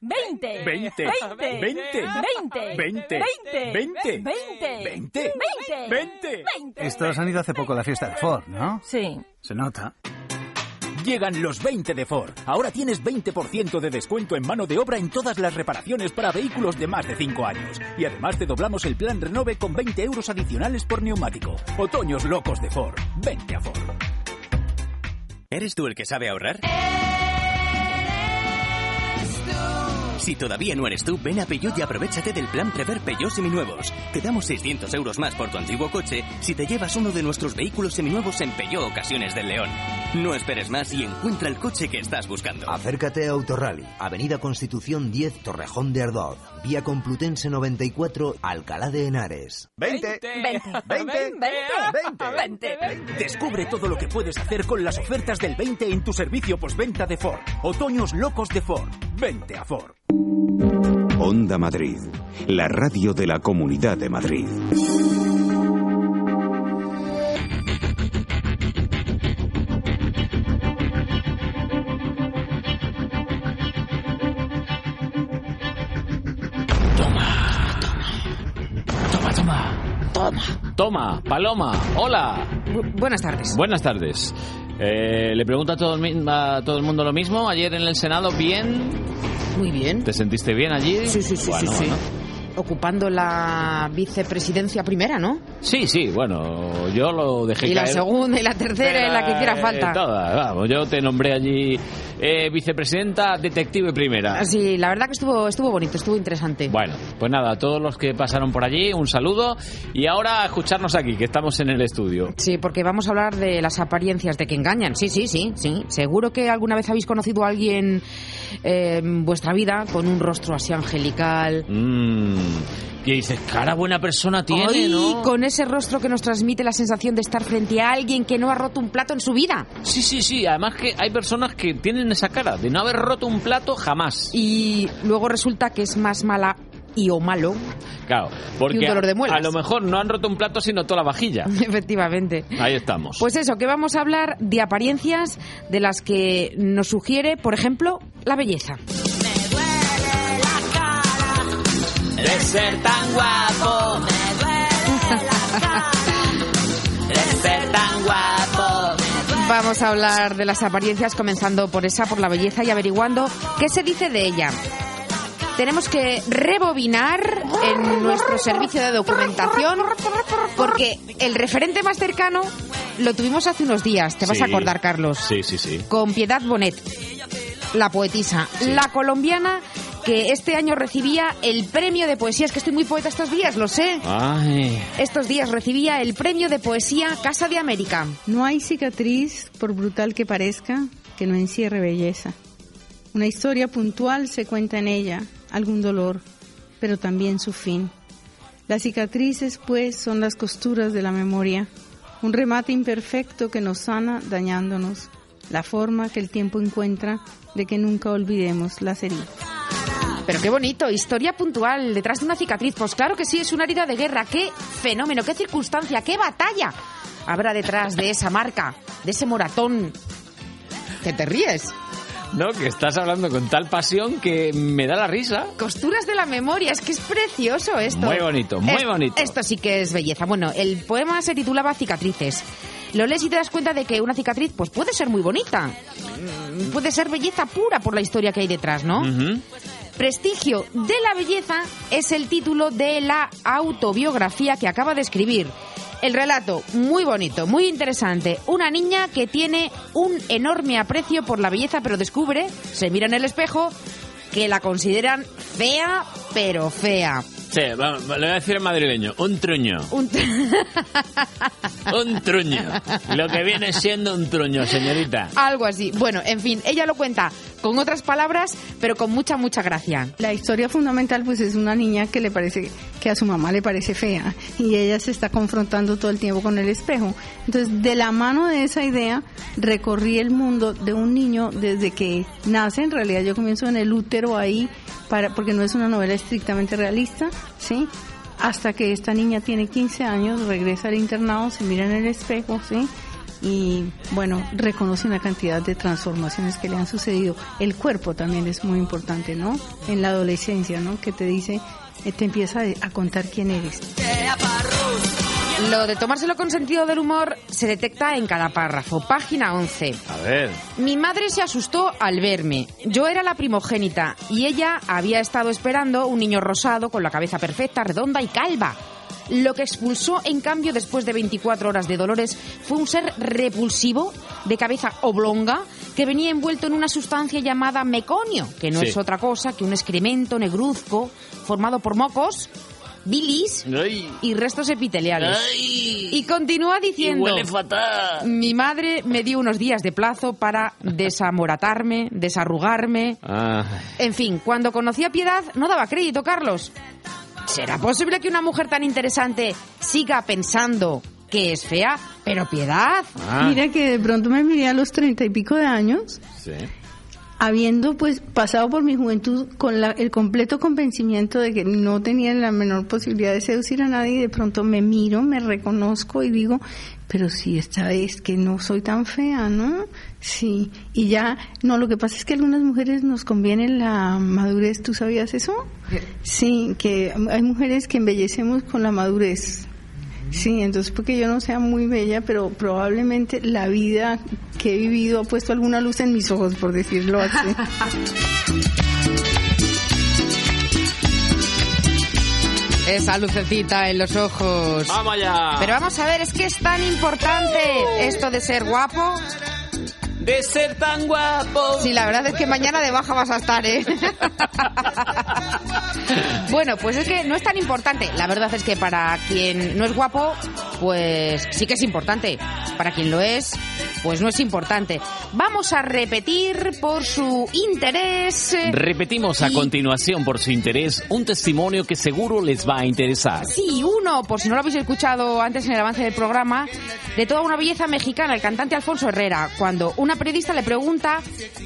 20 20 20 20 20 20 20 20 20 Estos han ido hace poco a la fiesta de Ford, ¿no? Sí. Se nota. Llegan los 20 de Ford. Ahora tienes 20% de descuento en mano de obra en todas las reparaciones para vehículos de más de 5 años. Y además te doblamos el plan Renove con 20 euros adicionales por neumático. Otoños locos de Ford. Vente a Ford. ¿Eres tú el que sabe ahorrar? Si todavía no eres tú, ven a Peugeot y aprovechate del plan Prever Peugeot Seminuevos. Te damos 600 euros más por tu antiguo coche si te llevas uno de nuestros vehículos seminuevos en Peugeot Ocasiones del León. No esperes más y encuentra el coche que estás buscando. Acércate a Autorally, Avenida Constitución 10, Torrejón de Ardoz, Vía Complutense 94, Alcalá de Henares. 20 20 20 20 20 Descubre todo lo que puedes hacer con las ofertas del 20 en tu servicio postventa de Ford. Otoños locos de Ford. Vente a Ford. Onda Madrid, la radio de la Comunidad de Madrid. Toma, toma. Toma. Toma, Paloma. Hola. buenas tardes. Buenas tardes. Eh, le pregunto a todo, el, a todo el mundo lo mismo. Ayer en el Senado, ¿bien? Muy bien. ¿Te sentiste bien allí? Sí, sí, sí, Bueno, sí, sí. bueno. Ocupando la vicepresidencia primera, ¿no? Sí, sí, bueno, yo lo dejé Y la segunda y la tercera y la que Eh, falta. todas, vamos, yo te nombré allí eh, vicepresidenta, detective primera. Sí, la verdad que estuvo, estuvo bonito, estuvo interesante. Bueno, pues nada, a todos los que pasaron por allí, un saludo. Y ahora a escucharnos aquí, que estamos en el estudio. Sí, porque vamos a hablar de las apariencias de que engañan. Sí, sí, sí, sí. Seguro que alguna vez habéis conocido a alguien eh, en vuestra vida con un rostro así angelical. Mm, y dices, cara buena persona tiene, Ay, ¿no? con ese rostro que nos transmite la sensación de estar frente a alguien que no ha roto un plato en su vida. Sí, sí, sí. Además que hay personas que tienen esa cara de no haber roto un plato jamás. Y luego resulta que es más mala y o malo. Claro, porque Y un dolor de muelas. a lo mejor no han roto un plato sino toda la vajilla. Efectivamente. Ahí estamos. Pues eso, que vamos a hablar de apariencias de las que nos sugiere, por ejemplo, la belleza. De ser tan guapo. de ser tan guapo. Vamos a hablar de las apariencias comenzando por esa, por la belleza y averiguando qué se dice de ella. Tenemos que rebobinar en nuestro servicio de documentación porque el referente más cercano lo tuvimos hace unos días, te vas Sí. a acordar, Carlos. Sí, sí, sí. con Piedad Bonet, la poetisa, la colombiana que este año recibía el premio de poesía. Es que estoy muy poeta estos días, lo sé. Ay. Estos días recibía el premio de poesía Casa de América. No hay cicatriz, por brutal que parezca, que no encierre belleza. Una historia puntual se cuenta en ella, algún dolor, pero también su fin. Las cicatrices, pues, son las costuras de la memoria, un remate imperfecto que nos sana dañándonos, la forma que el tiempo encuentra de que nunca olvidemos las heridas. Pero qué bonito, historia puntual detrás de una cicatriz. Pues claro que sí, es una herida de guerra. Qué fenómeno, qué circunstancia, qué batalla habrá detrás de esa marca, de ese moratón. Que te ríes. No, que estás hablando con tal pasión que me da la risa. Costuras de la memoria, es que es precioso esto. Muy bonito, muy Es- bonito. Esto sí que es belleza. Bueno, el poema se titulaba Cicatrices. Lo lees y te das cuenta de que una cicatriz pues puede ser muy bonita. Puede ser belleza pura por la historia que hay detrás, ¿no? Prestigio de la belleza es el título de la autobiografía que acaba de escribir. El relato, muy bonito, muy interesante. Una niña que tiene un enorme aprecio por la belleza, pero descubre, se mira en el espejo, que la consideran fea, pero fea. Sí, vamos, le voy a decir en madrileño, un truño. Un Un truño. Lo que viene siendo un truño, señorita. Algo así. Bueno, en fin, ella lo cuenta con otras palabras, pero con mucha, mucha gracia. La historia fundamental pues es una niña que le parece que a su mamá le parece fea y ella se está confrontando todo el tiempo con el espejo. Entonces, de la mano de esa idea recorrí el mundo de un niño desde que nace, en realidad yo comienzo en el útero ahí para porque no es una novela estrictamente realista, ¿sí? Hasta que esta niña tiene 15 años, regresa al internado, se mira en el espejo, ¿sí? y bueno, reconoce una cantidad de transformaciones que le han sucedido. El cuerpo también es muy importante, ¿no? En la adolescencia, ¿no? Que te dice, te empieza a contar quién eres. Lo de tomárselo con sentido del humor se detecta en cada párrafo. Página 11. A ver. Mi madre se asustó al verme. Yo era la primogénita y ella había estado esperando un niño rosado con la cabeza perfecta, redonda y calva. Lo que expulsó, en cambio, después de 24 horas de dolores, fue un ser repulsivo, de cabeza oblonga, que venía envuelto en una sustancia llamada meconio, que no Sí. es otra cosa que un excremento negruzco formado por mocos, bilis y restos epiteliales. Y continúa diciendo... Y huele fatal. Mi madre me dio unos días de plazo para desamoratarme, desarrugarme. Ah, En fin, cuando conocí a Piedad no daba crédito, Carlos. ¿Será posible que una mujer tan interesante siga pensando que es fea? Pero Piedad. Mira que de pronto me miré a los treinta y pico de años, sí. habiendo pues pasado por mi juventud con la- el completo convencimiento de que no tenía la menor posibilidad de seducir a nadie, y de pronto me miro, me reconozco y digo, pero si esta vez que no soy tan fea, ¿no? Sí, y ya, no, lo que pasa es que a algunas mujeres nos conviene la madurez, ¿tú sabías eso? Sí, que hay mujeres que embellecemos con la madurez. Sí, entonces porque yo no sea muy bella, pero probablemente la vida que he vivido ha puesto alguna luz en mis ojos, por decirlo así. Esa lucecita en los ojos. ¡Vamos allá! Pero vamos a ver, es que es tan importante esto de ser guapo. De ser tan guapo. Sí, la verdad es que mañana de baja vas a estar, ¿eh? bueno, pues es que no es tan importante. La verdad es que para quien no es guapo, pues sí que es importante. Para quien lo es, pues no es importante. Vamos a repetir por su interés. eh, Repetimos a continuación, por su interés, un testimonio que seguro les va a interesar. Sí, uno, por si no lo habéis escuchado antes en el avance del programa, de toda una belleza mexicana, el cantante Alfonso Herrera, cuando una periodista le pregunta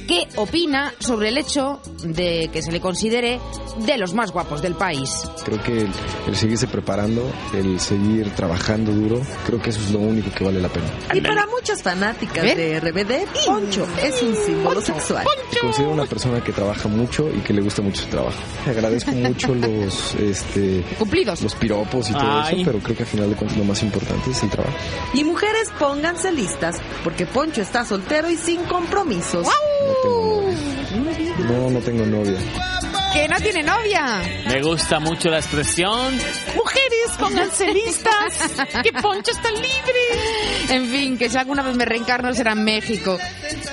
qué opina sobre el hecho de que se le considere de los más guapos del país. Creo que el, el seguirse preparando, el seguir trabajando duro, creo que eso es lo único que vale la pena. Y para de RBD, Poncho es un símbolo sexual. Me considero una persona que trabaja mucho y que le gusta mucho su trabajo. Agradezco mucho los este cumplidos, los piropos y todo Ay. eso, pero creo que al final de cuentas lo más importante es el trabajo. Y mujeres, pónganse listas, porque Poncho está soltero y sin compromisos. No, no tengo novia. ¡Que no tiene novia! Me gusta mucho la expresión. Mujeres, pónganse listas, que Poncho está libre. En fin, que si alguna vez me reencarno será en México.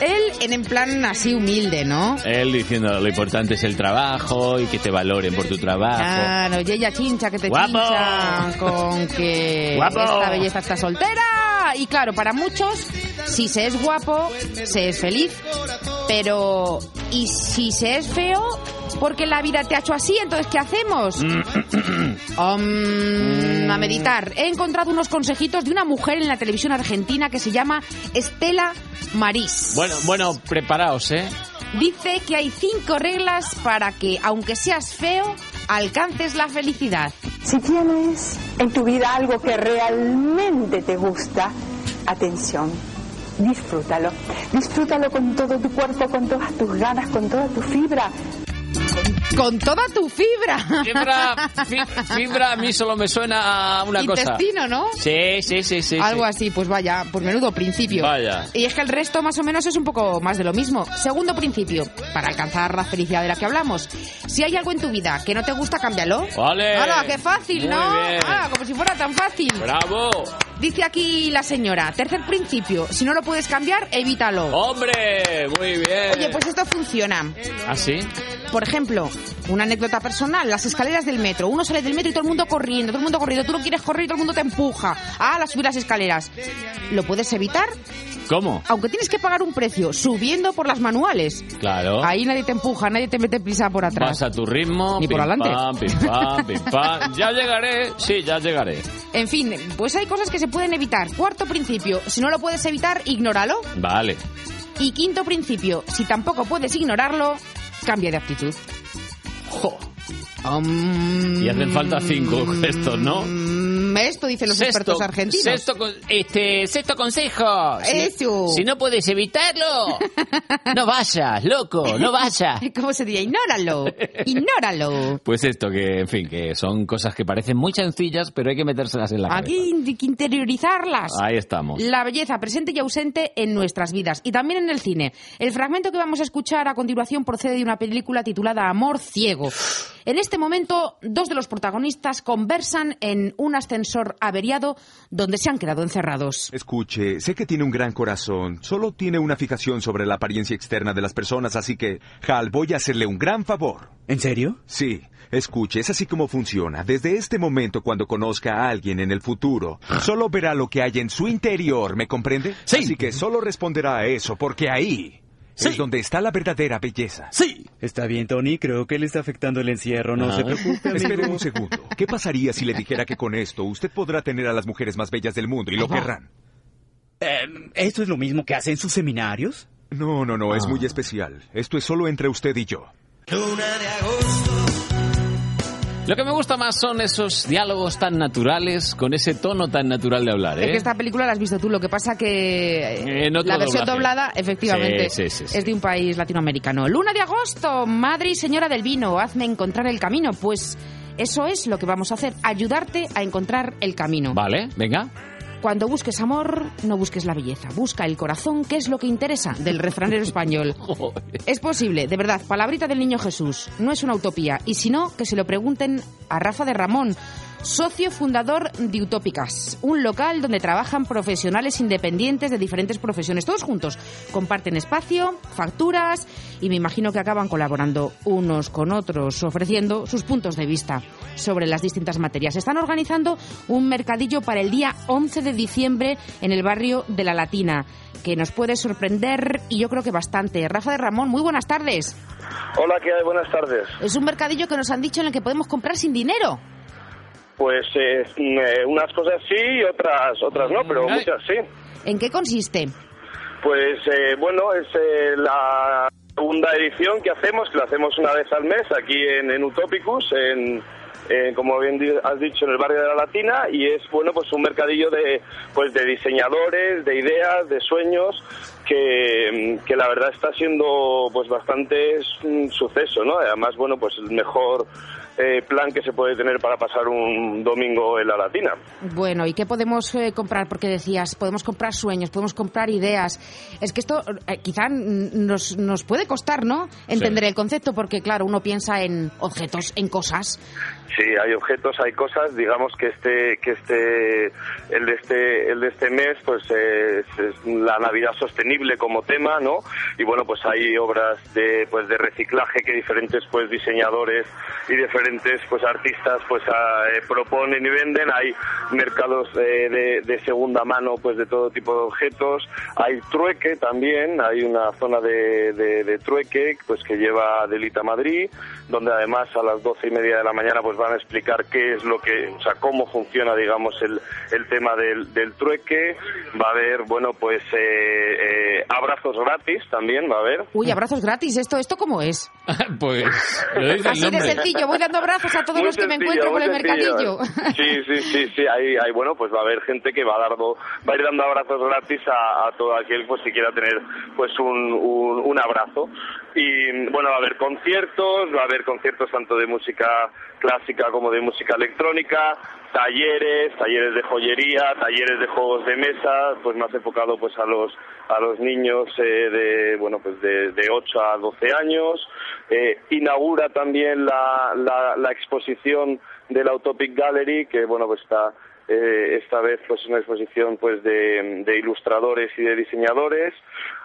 Él en en plan así humilde, ¿no? Él diciendo lo importante es el trabajo y que te valoren por tu trabajo. Claro, y ella chincha que te Guapo. chincha con que Guapo. esta belleza está soltera. Y claro, para muchos, si se es guapo, se es feliz. Pero, ¿y si se es feo? Porque la vida te ha hecho así, entonces ¿qué hacemos? Om, a meditar. He encontrado unos consejitos de una mujer en la televisión argentina que se llama Estela Marís. Bueno, bueno, preparaos, ¿eh? dice que hay cinco reglas para que, aunque seas feo, alcances la felicidad. Si tienes en tu vida algo que realmente te gusta, atención, disfrútalo. Disfrútalo con todo tu cuerpo, con todas tus ganas, con toda tu fibra. Con toda tu fibra. Fibra, fi- fibra a mí solo me suena a una cosa. Intestino, ¿no? Sí, sí, sí, sí. Algo sí. así, pues vaya, pues menudo principio. Vaya. Y es que el resto más o menos es un poco más de lo mismo. Segundo principio, para alcanzar la felicidad de la que hablamos. Si hay algo en tu vida que no te gusta, cámbialo. Vale. ¡Hala, qué fácil, Muy ¿no? bien. Ah, como si fuera tan fácil. ¡Bravo! Dice aquí la señora, tercer principio, si no lo puedes cambiar, evítalo. ¡Hombre! Muy bien. Oye, pues esto funciona. ¿Ah, sí? Por ejemplo, una anécdota personal, las escaleras del metro. Uno sale del metro y todo el mundo corriendo, todo el mundo corriendo. Tú no quieres correr y todo el mundo te empuja a la subir las escaleras. ¿Lo puedes evitar? ¿Cómo? Aunque tienes que pagar un precio, subiendo por las manuales. Claro. Ahí nadie te empuja, nadie te mete prisa por atrás. Vas a tu ritmo. Ni por adelante. Pam, pim, pam, pim, pam. Ya llegaré. Sí, ya llegaré. En fin, pues hay cosas que se pueden evitar. Cuarto principio, si no lo puedes evitar, ignóralo. Vale. Y quinto principio, si tampoco puedes ignorarlo, cambia de actitud. Y hacen falta cinco gestos, ¿no? Mm, Esto dicen los expertos argentinos. Sexto, con- este, sexto consejo. Si, Eso. si no puedes evitarlo, no vayas, loco, no vayas. ¿Cómo se diría? Ignóralo. Ignóralo. Pues esto, que en fin, que son cosas que parecen muy sencillas, pero hay que metérselas en la cabeza. Aquí hay que interiorizarlas. Ahí estamos. La belleza presente y ausente en nuestras vidas y también en el cine. El fragmento que vamos a escuchar a continuación procede de una película titulada Amor ciego. En este momento, dos de los protagonistas conversan en un ascensor averiado donde se han quedado encerrados. Escuche, sé que tiene un gran corazón, solo tiene una fijación sobre la apariencia externa de las personas, así que, Hal, voy a hacerle un gran favor. ¿En serio? Sí, escuche, es así como funciona. Desde este momento, cuando conozca a alguien en el futuro, solo verá lo que hay en su interior, ¿me comprende? Sí. Así que solo responderá a eso, porque ahí es donde está la verdadera belleza. Sí. Está bien, Tony. Creo que le está afectando el encierro. No Ah. se preocupe, amigo. Espere un segundo. ¿Qué pasaría si le dijera que con esto usted podrá tener a las mujeres más bellas del mundo y lo Ajá. querrán? Eh, ¿Esto es lo mismo que hacen sus seminarios? No, no, no, es Ah. muy especial. Esto es solo entre usted y yo. Lo que me gusta más son esos diálogos tan naturales, con ese tono tan natural de hablar, Es que ¿eh? esta película la has visto tú, lo que pasa que eh, la versión doblaje. doblada, efectivamente, Sí, sí, sí, sí. es de un país latinoamericano. Luna de agosto, madre y señora del vino, hazme encontrar el camino. Pues eso es lo que vamos a hacer, ayudarte a encontrar el camino. Vale, venga. Cuando busques amor, no busques la belleza, busca el corazón, que es lo que interesa, del refranero español. Es posible, de verdad, palabrita del niño Jesús, no es una utopía. Y si no, que se lo pregunten a Rafa de Ramón, socio fundador de Utópicas, un local donde trabajan profesionales independientes de diferentes profesiones, todos juntos. Comparten espacio, facturas y me imagino que acaban colaborando unos con otros, ofreciendo sus puntos de vista sobre las distintas materias. Están organizando un mercadillo para el día 11 de diciembre en el barrio de La Latina, que nos puede sorprender y yo creo que bastante. Rafa de Ramón, muy buenas tardes. Hola, ¿qué hay? Buenas tardes. Es un mercadillo que nos han dicho en el que podemos comprar sin dinero. Pues eh, mm, eh, unas cosas sí y otras otras no, pero muchas sí. ¿En qué consiste? Pues eh, bueno, es eh, la segunda edición que hacemos, que la hacemos una vez al mes aquí en, en Utopicus, en, en, como bien has dicho, en el barrio de la Latina, y es bueno pues un mercadillo de pues de diseñadores, de ideas, de sueños, que, que la verdad está siendo pues bastante mm, suceso, ¿no? Además, bueno, pues el mejor eh, plan que se puede tener para pasar un domingo en la Latina. Bueno, ¿y qué podemos eh, comprar? Porque decías, podemos comprar sueños, podemos comprar ideas. Es que esto eh, quizá nos, nos puede costar, ¿no? Entender el concepto, porque claro, uno piensa en objetos, en cosas. Sí, hay objetos, hay cosas. Digamos que este, que este, el de este, el de este mes, pues es, es la Navidad sostenible como tema, ¿no? Y bueno, pues hay obras de, pues de reciclaje que diferentes, pues diseñadores y diferentes, pues artistas, pues ah, eh, proponen y venden. Hay mercados eh, de, de segunda mano, pues de todo tipo de objetos. Hay trueque también. Hay una zona de, de, de trueque, pues que lleva Delita Madrid, donde además a las doce y media de la mañana, pues van a explicar qué es lo que, o sea, cómo funciona, digamos, el, el tema del, del trueque. Va a haber, bueno, pues eh, Eh, abrazos gratis también va a haber. Uy, abrazos gratis. ¿Esto esto cómo es? pues lo dice el Así de sencillo. Voy dando abrazos a todos Muy los que me encuentro por el sencillo. mercadillo. Sí, sí, sí, sí. Ahí, ahí, bueno, pues va a haber gente que va a dar do- va a ir dando abrazos gratis a, a todo aquel pues que quiera tener pues un, un, un abrazo. Y bueno, va a haber conciertos, va a haber conciertos tanto de música clásica como de música electrónica, talleres, talleres de joyería, talleres de juegos de mesa, pues más enfocado pues a los a los niños eh, de bueno pues de, de 8 a 12 años. Eh, inaugura también la, la, la exposición de la Utopic Gallery, que bueno pues está eh, esta vez pues una exposición pues de, ilustradores y de diseñadores.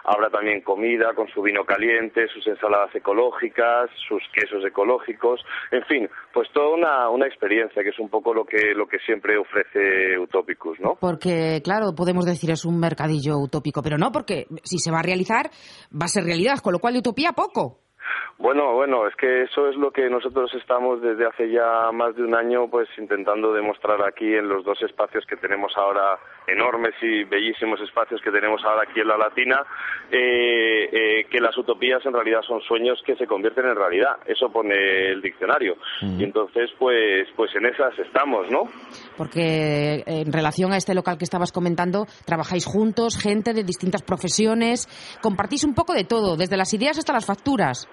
Habrá también comida con su vino caliente, sus ensaladas ecológicas, sus quesos ecológicos, en fin, pues toda una, una experiencia que es un poco lo que lo que siempre ofrece Utopicus, ¿no? Porque, claro, podemos decir es un mercadillo utópico, pero no, porque si se va a realizar, va a ser realidad, con lo cual de utopía poco. Bueno, bueno, es que eso es lo que nosotros estamos desde hace ya más de un año pues intentando demostrar aquí en los dos espacios que tenemos ahora, enormes y bellísimos espacios que tenemos ahora aquí en la Latina, eh, eh, que las utopías en realidad son sueños que se convierten en realidad. Eso pone el diccionario. Y entonces pues, pues en esas estamos, ¿no? Porque eh, en relación a este local que estabas comentando, trabajáis juntos, gente de distintas profesiones, compartís un poco de todo, desde las ideas hasta las facturas.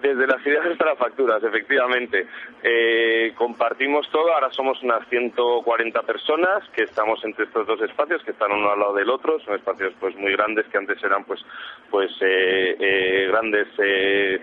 Desde las ideas hasta las facturas, efectivamente. Eh, compartimos todo, ahora somos unas 140 personas que estamos entre estos dos espacios, que están uno al lado del otro, son espacios pues muy grandes que antes eran pues pues eh, eh, grandes eh,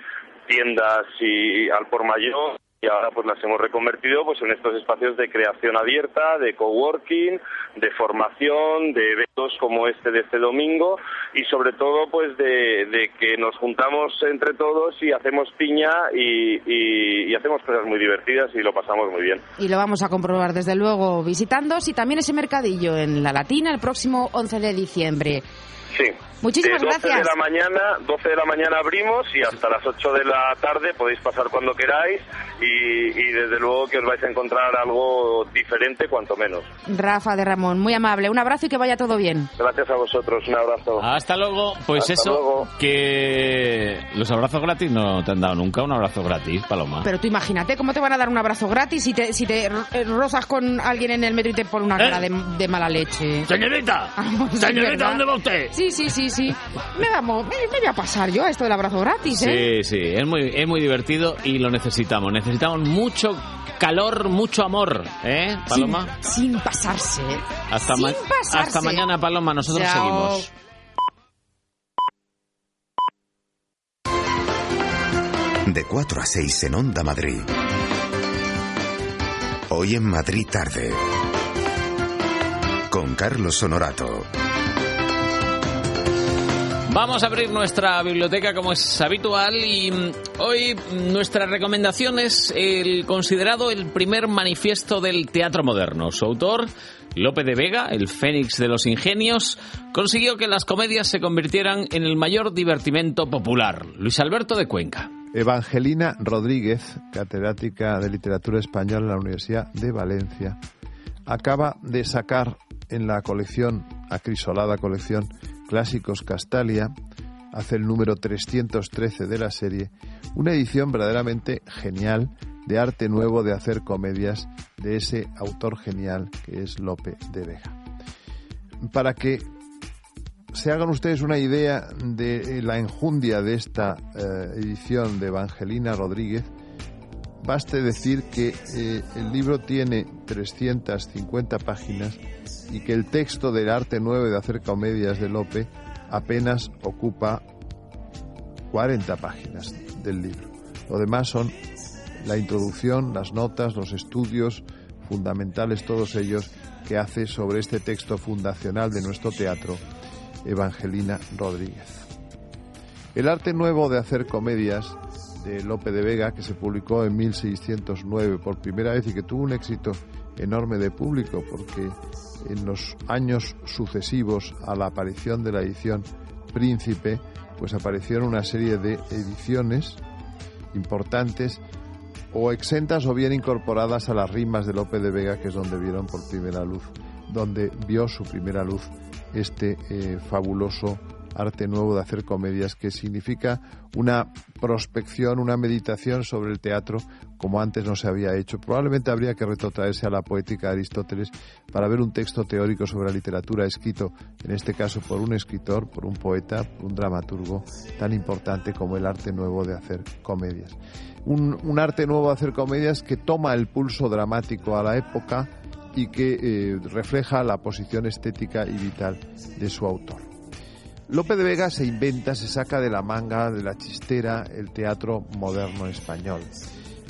tiendas y al por mayor y ahora pues las hemos reconvertido pues en estos espacios de creación abierta, de coworking, de formación, de eventos como este de este domingo y sobre todo pues de, de que nos juntamos entre todos y hacemos piña y, y- y hacemos cosas muy divertidas y lo pasamos muy bien. Y lo vamos a comprobar desde luego visitando y también ese mercadillo en La Latina el próximo 11 de diciembre. Sí. Muchísimas de 12 gracias. de la mañana, 12 de la mañana abrimos y hasta las 8 de la tarde podéis pasar cuando queráis y, y desde luego que os vais a encontrar algo diferente cuanto menos. Rafa de Ramón, muy amable. Un abrazo y que vaya todo bien. Gracias a vosotros, un abrazo. Hasta luego. Pues Hasta eso, luego. que los abrazos gratis no te han dado nunca un abrazo gratis, Paloma. Pero tú imagínate cómo te van a dar un abrazo gratis si te, si te eh, rozas con alguien en el metro y te pone una cara de, de mala leche. Señorita, Vamos, es señorita, verdad. ¿dónde va usted? Sí, sí, sí, sí. Me, vamos, me, me voy a pasar yo a esto del abrazo gratis, ¿eh? Sí, sí, es muy, es muy divertido y lo necesitamos. Necesitamos mucho calor, mucho amor, ¿eh, Paloma? Sin, sin pasarse. ¿eh? hasta, sin ma- pasarse. hasta mañana, Paloma. Nosotros Chao. seguimos. De 4 a 6 en Onda Madrid. Hoy en Madrid tarde. Con Carlos Honorato. Vamos a abrir nuestra biblioteca como es habitual y mm, hoy nuestra recomendación es el considerado el primer manifiesto del teatro moderno. Su autor, Lope de Vega, el fénix de los ingenios, consiguió que las comedias se convirtieran en el mayor divertimento popular. Luis Alberto de Cuenca. Evangelina Rodríguez, catedrática de literatura española en la Universidad de Valencia, acaba de sacar en la colección, acrisolada colección Clásicos Castalia, hace el número 313 de la serie, una edición verdaderamente genial de arte nuevo de hacer comedias de ese autor genial que es Lope de Vega. Para que se hagan ustedes una idea de la enjundia de esta eh, edición de Evangelina Rodríguez, baste decir que eh, el libro tiene 350 páginas y que el texto del arte nuevo de hacer comedias de Lope apenas ocupa 40 páginas del libro. Lo demás son la introducción, las notas, los estudios fundamentales, todos ellos que hace sobre este texto fundacional de nuestro teatro, Evangelina Rodríguez. El arte nuevo de hacer comedias de Lope de Vega, que se publicó en 1609 por primera vez y que tuvo un éxito enorme de público, porque en los años sucesivos a la aparición de la edición Príncipe, pues aparecieron una serie de ediciones importantes o exentas o bien incorporadas a las rimas de Lope de Vega, que es donde vieron por primera luz, donde vio su primera luz este eh, fabuloso arte nuevo de hacer comedias, que significa una prospección, una meditación sobre el teatro como antes no se había hecho. Probablemente habría que retrotraerse a la poética de Aristóteles para ver un texto teórico sobre la literatura escrito, en este caso por un escritor, por un poeta, por un dramaturgo tan importante como el arte nuevo de hacer comedias. Un, arte nuevo de hacer comedias que toma el pulso dramático a la época y que eh, refleja la posición estética y vital de su autor. Lope de Vega se inventa, se saca de la manga, de la chistera, el teatro moderno español.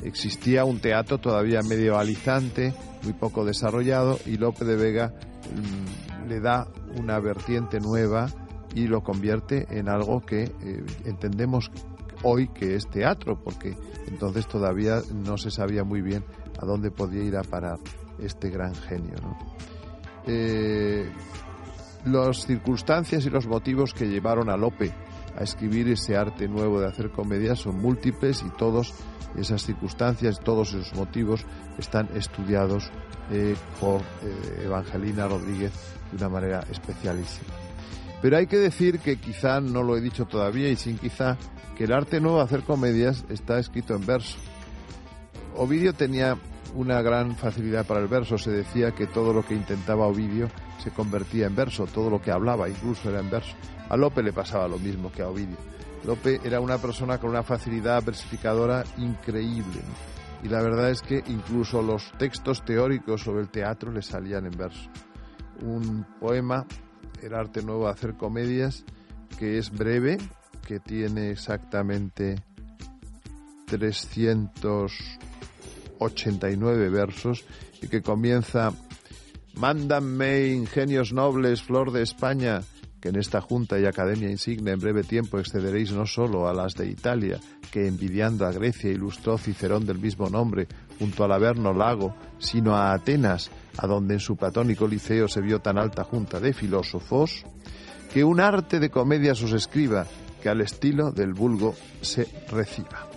Existía un teatro todavía medievalizante, muy poco desarrollado, y Lope de Vega mm, le da una vertiente nueva y lo convierte en algo que eh, entendemos hoy que es teatro, porque entonces todavía no se sabía muy bien a dónde podía ir a parar este gran genio. ¿no? Eh, las circunstancias y los motivos que llevaron a Lope a escribir ese arte nuevo de hacer comedia son múltiples y todos esas circunstancias, todos esos motivos están estudiados eh, por eh, Evangelina Rodríguez de una manera especialísima. Pero hay que decir que quizá, no lo he dicho todavía y sin quizá, que el arte nuevo de hacer comedias está escrito en verso. Ovidio tenía una gran facilidad para el verso. Se decía que todo lo que intentaba Ovidio se convertía en verso, todo lo que hablaba incluso era en verso. A Lope le pasaba lo mismo que a Ovidio. Lope era una persona con una facilidad versificadora increíble. Y la verdad es que incluso los textos teóricos sobre el teatro le salían en verso. Un poema, El arte nuevo de hacer comedias, que es breve, que tiene exactamente 389 versos y que comienza Mándanme, ingenios nobles, flor de España, que en esta Junta y Academia Insignia en breve tiempo excederéis no solo a las de Italia, que envidiando a Grecia ilustró Cicerón del mismo nombre junto al Averno Lago, sino a Atenas, a donde en su platónico liceo se vio tan alta junta de filósofos, que un arte de comedias os escriba, que al estilo del vulgo se reciba.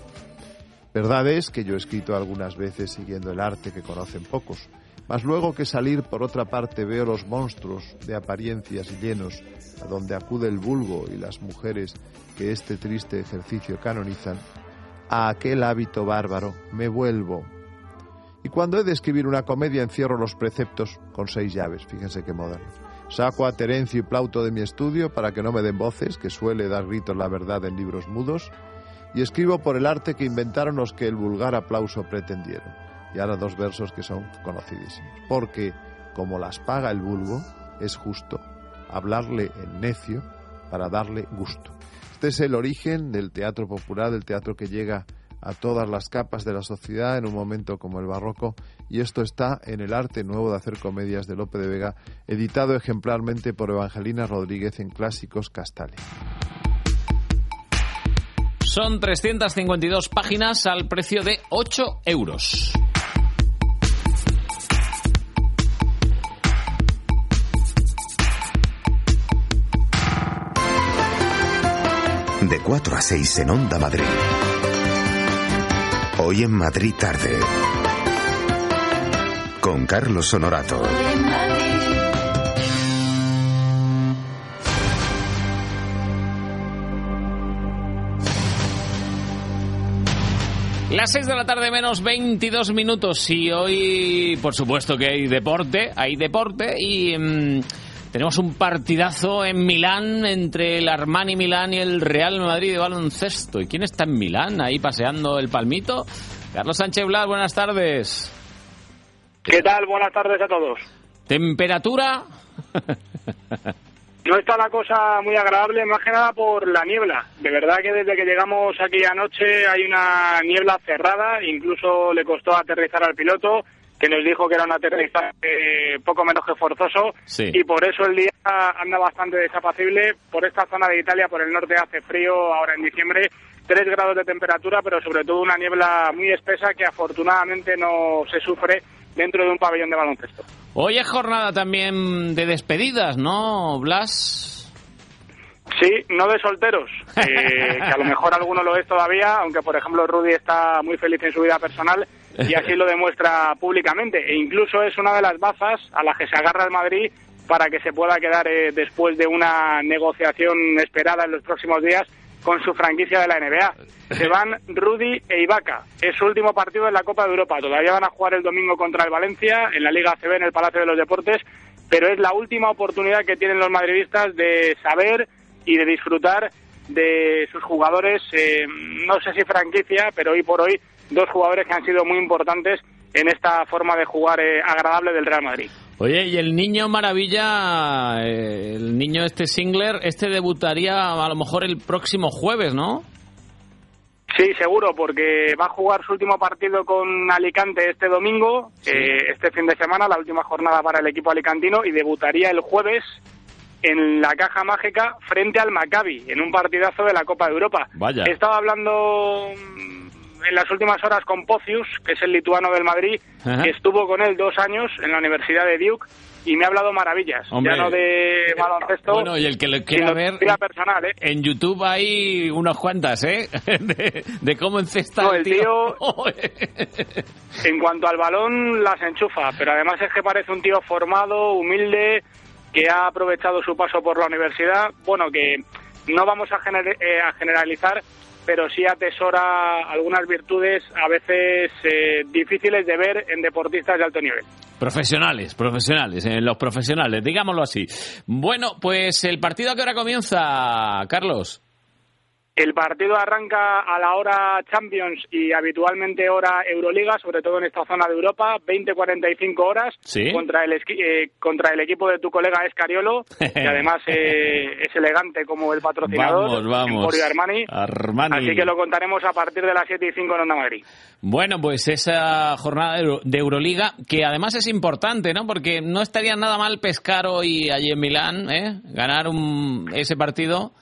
Verdad es que yo he escrito algunas veces siguiendo el arte que conocen pocos, mas luego que salir por otra parte veo los monstruos de apariencias llenos a donde acude el vulgo y las mujeres que este triste ejercicio canonizan, a aquel hábito bárbaro me vuelvo. Y cuando he de escribir una comedia encierro los preceptos con seis llaves, fíjense qué moderno. Saco a Terencio y Plauto de mi estudio para que no me den voces, que suele dar gritos la verdad en libros mudos, y escribo por el arte que inventaron los que el vulgar aplauso pretendieron y ahora dos versos que son conocidísimos. Porque, como las paga el vulgo, es justo hablarle en necio para darle gusto. Este es el origen del teatro popular, del teatro que llega a todas las capas de la sociedad en un momento como el barroco y esto está en el arte nuevo de hacer comedias de Lope de Vega, editado ejemplarmente por Evangelina Rodríguez en Clásicos Castales. Son 352 páginas al precio de 8 euros. De 4 a 6 en Onda Madrid. Hoy en Madrid tarde. Con Carlos Honorato. Las 6 de la tarde menos 22 minutos y hoy por supuesto que hay deporte, hay deporte y mm, tenemos un partidazo en Milán entre el Armani Milán y el Real Madrid de baloncesto. ¿Y quién está en Milán ahí paseando el palmito? Carlos Sánchez Blas, buenas tardes. ¿Qué tal? Buenas tardes a todos. ¿Temperatura? No está la cosa muy agradable, más que nada por la niebla. De verdad que desde que llegamos aquí anoche hay una niebla cerrada, incluso le costó aterrizar al piloto, que nos dijo que era un aterrizaje poco menos que forzoso, Sí. y por eso el día anda bastante desapacible. Por esta zona de Italia, por el norte hace frío ahora en diciembre, 3 grados de temperatura, pero sobre todo una niebla muy espesa que afortunadamente no se sufre dentro de un pabellón de baloncesto. Hoy es jornada también de despedidas, ¿no, Blas? Sí, no de solteros, eh, que a lo mejor alguno lo es todavía, aunque por ejemplo Rudy está muy feliz en su vida personal y así lo demuestra públicamente. E incluso es una de las bazas a las que se agarra el Madrid para que se pueda quedar eh, después de una negociación esperada en los próximos días con su franquicia de la NBA. Se van Rudy e Ibaka. Es su último partido en la Copa de Europa. Todavía van a jugar el domingo contra el Valencia en la Liga ACB en el Palacio de los Deportes, pero es la última oportunidad que tienen los madridistas de saber y de disfrutar de sus jugadores, eh, no sé si franquicia, pero hoy por hoy dos jugadores que han sido muy importantes en esta forma de jugar eh, agradable del Real Madrid. Oye, y el niño maravilla, eh, el niño este Singler, este debutaría a lo mejor el próximo jueves, ¿no? Sí, seguro, porque va a jugar su último partido con Alicante este domingo, eh, este fin de semana, la última jornada para el equipo alicantino, y debutaría el jueves en la caja mágica frente al Maccabi, en un partidazo de la Copa de Europa. Vaya. He estado hablando en las últimas horas con Pocius, que es el lituano del Madrid, Ajá. que estuvo con él dos años en la Universidad de Duke, y me ha hablado maravillas, Hombre. ya no de baloncesto, Bueno, y el que lo quiera ver, personal, ¿eh? en YouTube hay unas cuantas, ¿eh? De, de cómo encesta No, el el tío. En cuanto al balón, las enchufa, pero además es que parece un tío formado, humilde, que ha aprovechado su paso por la universidad. Bueno, que no vamos a, gener- eh, a generalizar, pero sí atesora algunas virtudes a veces eh, difíciles de ver en deportistas de alto nivel. Profesionales, profesionales, en los profesionales, digámoslo así. Bueno, pues el partido a qué hora comienza, Carlos. El partido arranca a la hora Champions y habitualmente hora Euroliga, sobre todo en esta zona de Europa, 20-45 horas Sí. contra, el eh, contra el equipo de tu colega Escariolo, que además eh, es elegante como el patrocinador, Vamos, vamos. Armani. Armani. Así que lo contaremos a partir de las 7 y 5 en Onda Madrid. Bueno, pues esa jornada de Euroliga, que además es importante, ¿no? Porque no estaría nada mal pescar hoy allí en Milán, ¿eh? Ganar un, ese partido.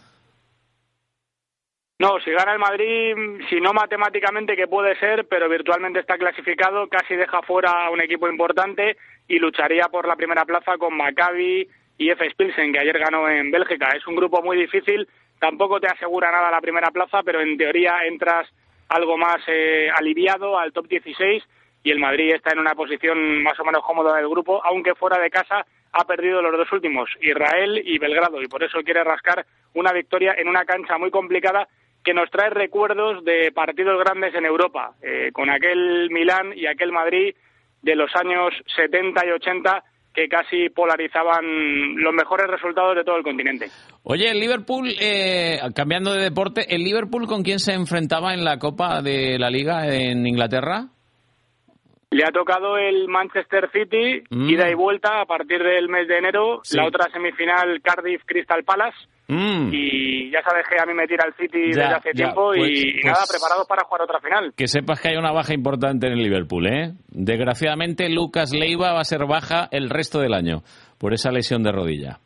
No, si gana el Madrid, si no matemáticamente que puede ser, pero virtualmente está clasificado, casi deja fuera a un equipo importante y lucharía por la primera plaza con Maccabi y F. Pilsen, que ayer ganó en Bélgica. Es un grupo muy difícil, tampoco te asegura nada la primera plaza, pero en teoría entras algo más eh, aliviado al top 16 y el Madrid está en una posición más o menos cómoda del grupo, aunque fuera de casa ha perdido los dos últimos, Israel y Belgrado, y por eso quiere rascar una victoria en una cancha muy complicada que nos trae recuerdos de partidos grandes en Europa, eh, con aquel Milán y aquel Madrid de los años 70 y 80 que casi polarizaban los mejores resultados de todo el continente. Oye, el Liverpool, eh, cambiando de deporte, ¿el Liverpool con quién se enfrentaba en la Copa de la Liga en Inglaterra? Le ha tocado el Manchester City, Mm. ida y vuelta a partir del mes de enero, Sí. la otra semifinal Cardiff Crystal Palace. Mm. Y ya sabes que a mí me tira el City Ya, desde hace ya, tiempo pues- y pues- nada, preparados para jugar otra final. Que sepas que hay una baja importante en el Liverpool, ¿eh? Desgraciadamente, Lucas Leiva va a ser baja el resto del año por esa lesión de rodilla.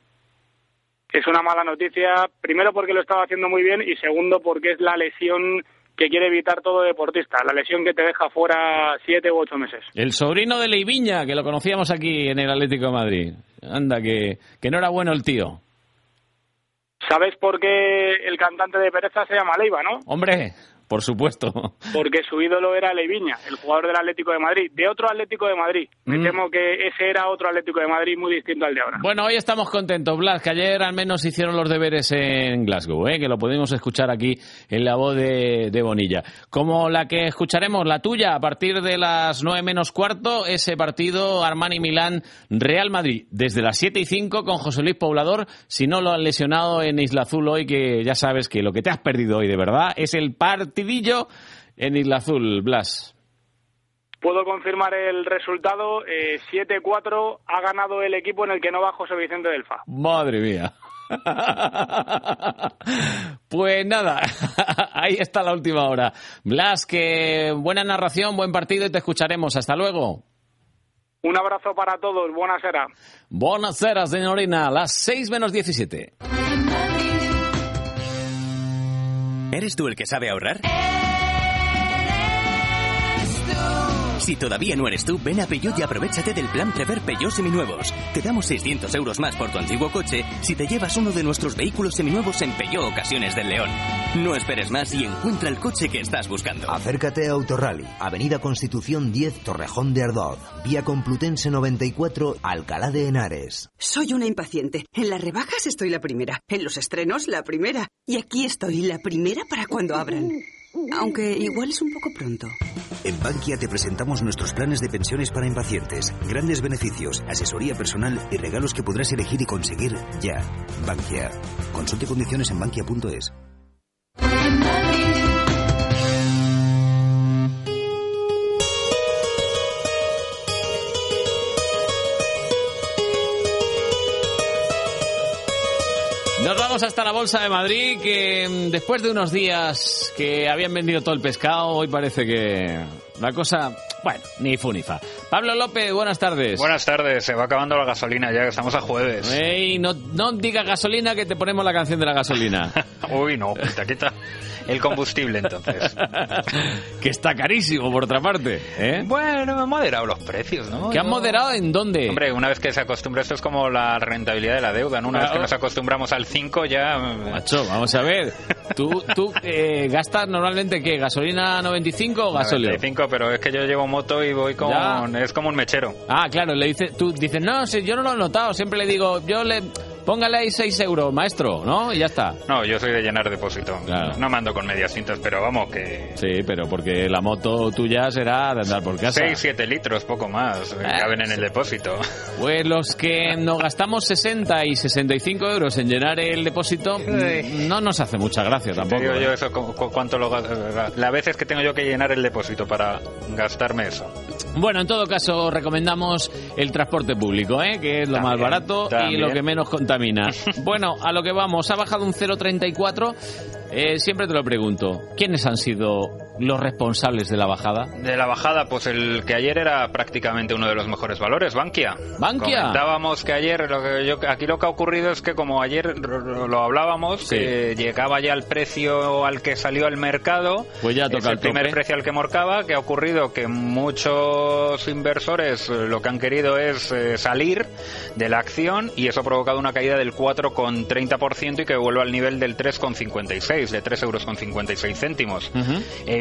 Es una mala noticia, primero porque lo estaba haciendo muy bien y segundo porque es la lesión que quiere evitar todo deportista, la lesión que te deja fuera siete u ocho meses. El sobrino de Leiviña, que lo conocíamos aquí en el Atlético de Madrid. Anda, que, que no era bueno el tío. ¿Sabes por qué el cantante de Pereza se llama Leiva, no? Hombre, por supuesto. Porque su ídolo era Leiviña, el jugador del Atlético de Madrid, de otro Atlético de Madrid. Me Mm. temo que ese era otro Atlético de Madrid muy distinto al de ahora. Bueno, hoy estamos contentos, Blas, que ayer al menos hicieron los deberes en Glasgow, ¿eh? que lo pudimos escuchar aquí en la voz de, de Bonilla. Como la que escucharemos, la tuya, a partir de las nueve menos cuarto, ese partido Armani-Milán-Real Madrid, desde las siete y cinco con José Luis Poblador, si no lo han lesionado en Isla Azul hoy, que ya sabes que lo que te has perdido hoy de verdad es el partidillo en Isla Azul, Blas. Puedo confirmar el resultado, eh, 7-4 ha ganado el equipo en el que no va José Vicente del FA. Madre mía. Pues nada, ahí está la última hora. Blas, que buena narración, buen partido y te escucharemos. Hasta luego. Un abrazo para todos, buena será. Buenas tardes, señorina. Las 6 menos 17. ¿Eres tú el que sabe ahorrar? Si todavía no eres tú, ven a Peugeot y aprovechate del plan Prever Peugeot Seminuevos. Te damos 600 euros más por tu antiguo coche si te llevas uno de nuestros vehículos seminuevos en Peugeot Ocasiones del León. No esperes más y encuentra el coche que estás buscando. Acércate a Autorally, Avenida Constitución 10, Torrejón de Ardoz, vía Complutense 94, Alcalá de Henares. Soy una impaciente. En las rebajas estoy la primera. En los estrenos, la primera. Y aquí estoy, la primera para cuando abran. Aunque igual es un poco pronto. En Bankia te presentamos nuestros planes de pensiones para impacientes, grandes beneficios, asesoría personal y regalos que podrás elegir y conseguir ya. Bankia. Consulte condiciones en bankia.es. Nos vamos hasta la Bolsa de Madrid, que mm, después de unos días que habían vendido todo el pescado, hoy parece que la cosa, bueno, ni fu ni fa. Pablo López, buenas tardes. Buenas tardes, se va acabando la gasolina ya que estamos a jueves. Ey, no, no digas gasolina que te ponemos la canción de la gasolina. Uy, no, quita, quita el combustible entonces. que está carísimo por otra parte, ¿eh? Bueno, han moderado los precios, ¿no? ¿Que han moderado en dónde? Hombre, una vez que se acostumbra, esto es como la rentabilidad de la deuda, ¿no? Una vez que Claro. nos acostumbramos al 5 ya... Macho, vamos a ver. ¿Tú, tú eh, gastas normalmente qué? ¿Gasolina 95 o gasóleo? 95, pero es que yo llevo moto y voy con... Ya. Es como un mechero. Ah, claro, le dice, tú dices, no, si yo no lo he notado, siempre le digo, yo le, póngale ahí 6 euros, maestro, ¿no? Y ya está. No, yo soy de llenar depósito. No mando con medias cintas, pero vamos, que... Sí, pero porque la moto tuya será de andar por casa. 6, 7 litros, poco más, eh, Ah, caben en el depósito. Pues los que nos gastamos 60 y 65 euros en llenar el depósito, mm, no nos hace mucha gracia Te tampoco. digo ¿eh? yo eso, cu- cu- cuánto lo Las veces que tengo yo que llenar el depósito para gastarme eso. Bueno, en todo caso, recomendamos el transporte público, ¿eh? que es lo más También, barato y también. lo que menos contamina. Bueno, a lo que vamos, ha bajado un 0,34. Eh, siempre te lo pregunto, ¿quiénes han sido los responsables de la bajada? De la bajada, pues el que ayer era prácticamente uno de los mejores valores, Bankia. Bankia. Comentábamos que ayer, lo que yo, aquí lo que ha ocurrido es que como ayer lo hablábamos, Sí. que llegaba ya el precio al que salió al mercado, Pues ya es toca el el primer precio al que morcaba, que ha ocurrido que muchos inversores eh, lo que han querido es eh, salir de la acción y eso ha provocado una caída del 4,30% y que vuelve al nivel del 3,56, de 3,56 euros con 56 céntimos.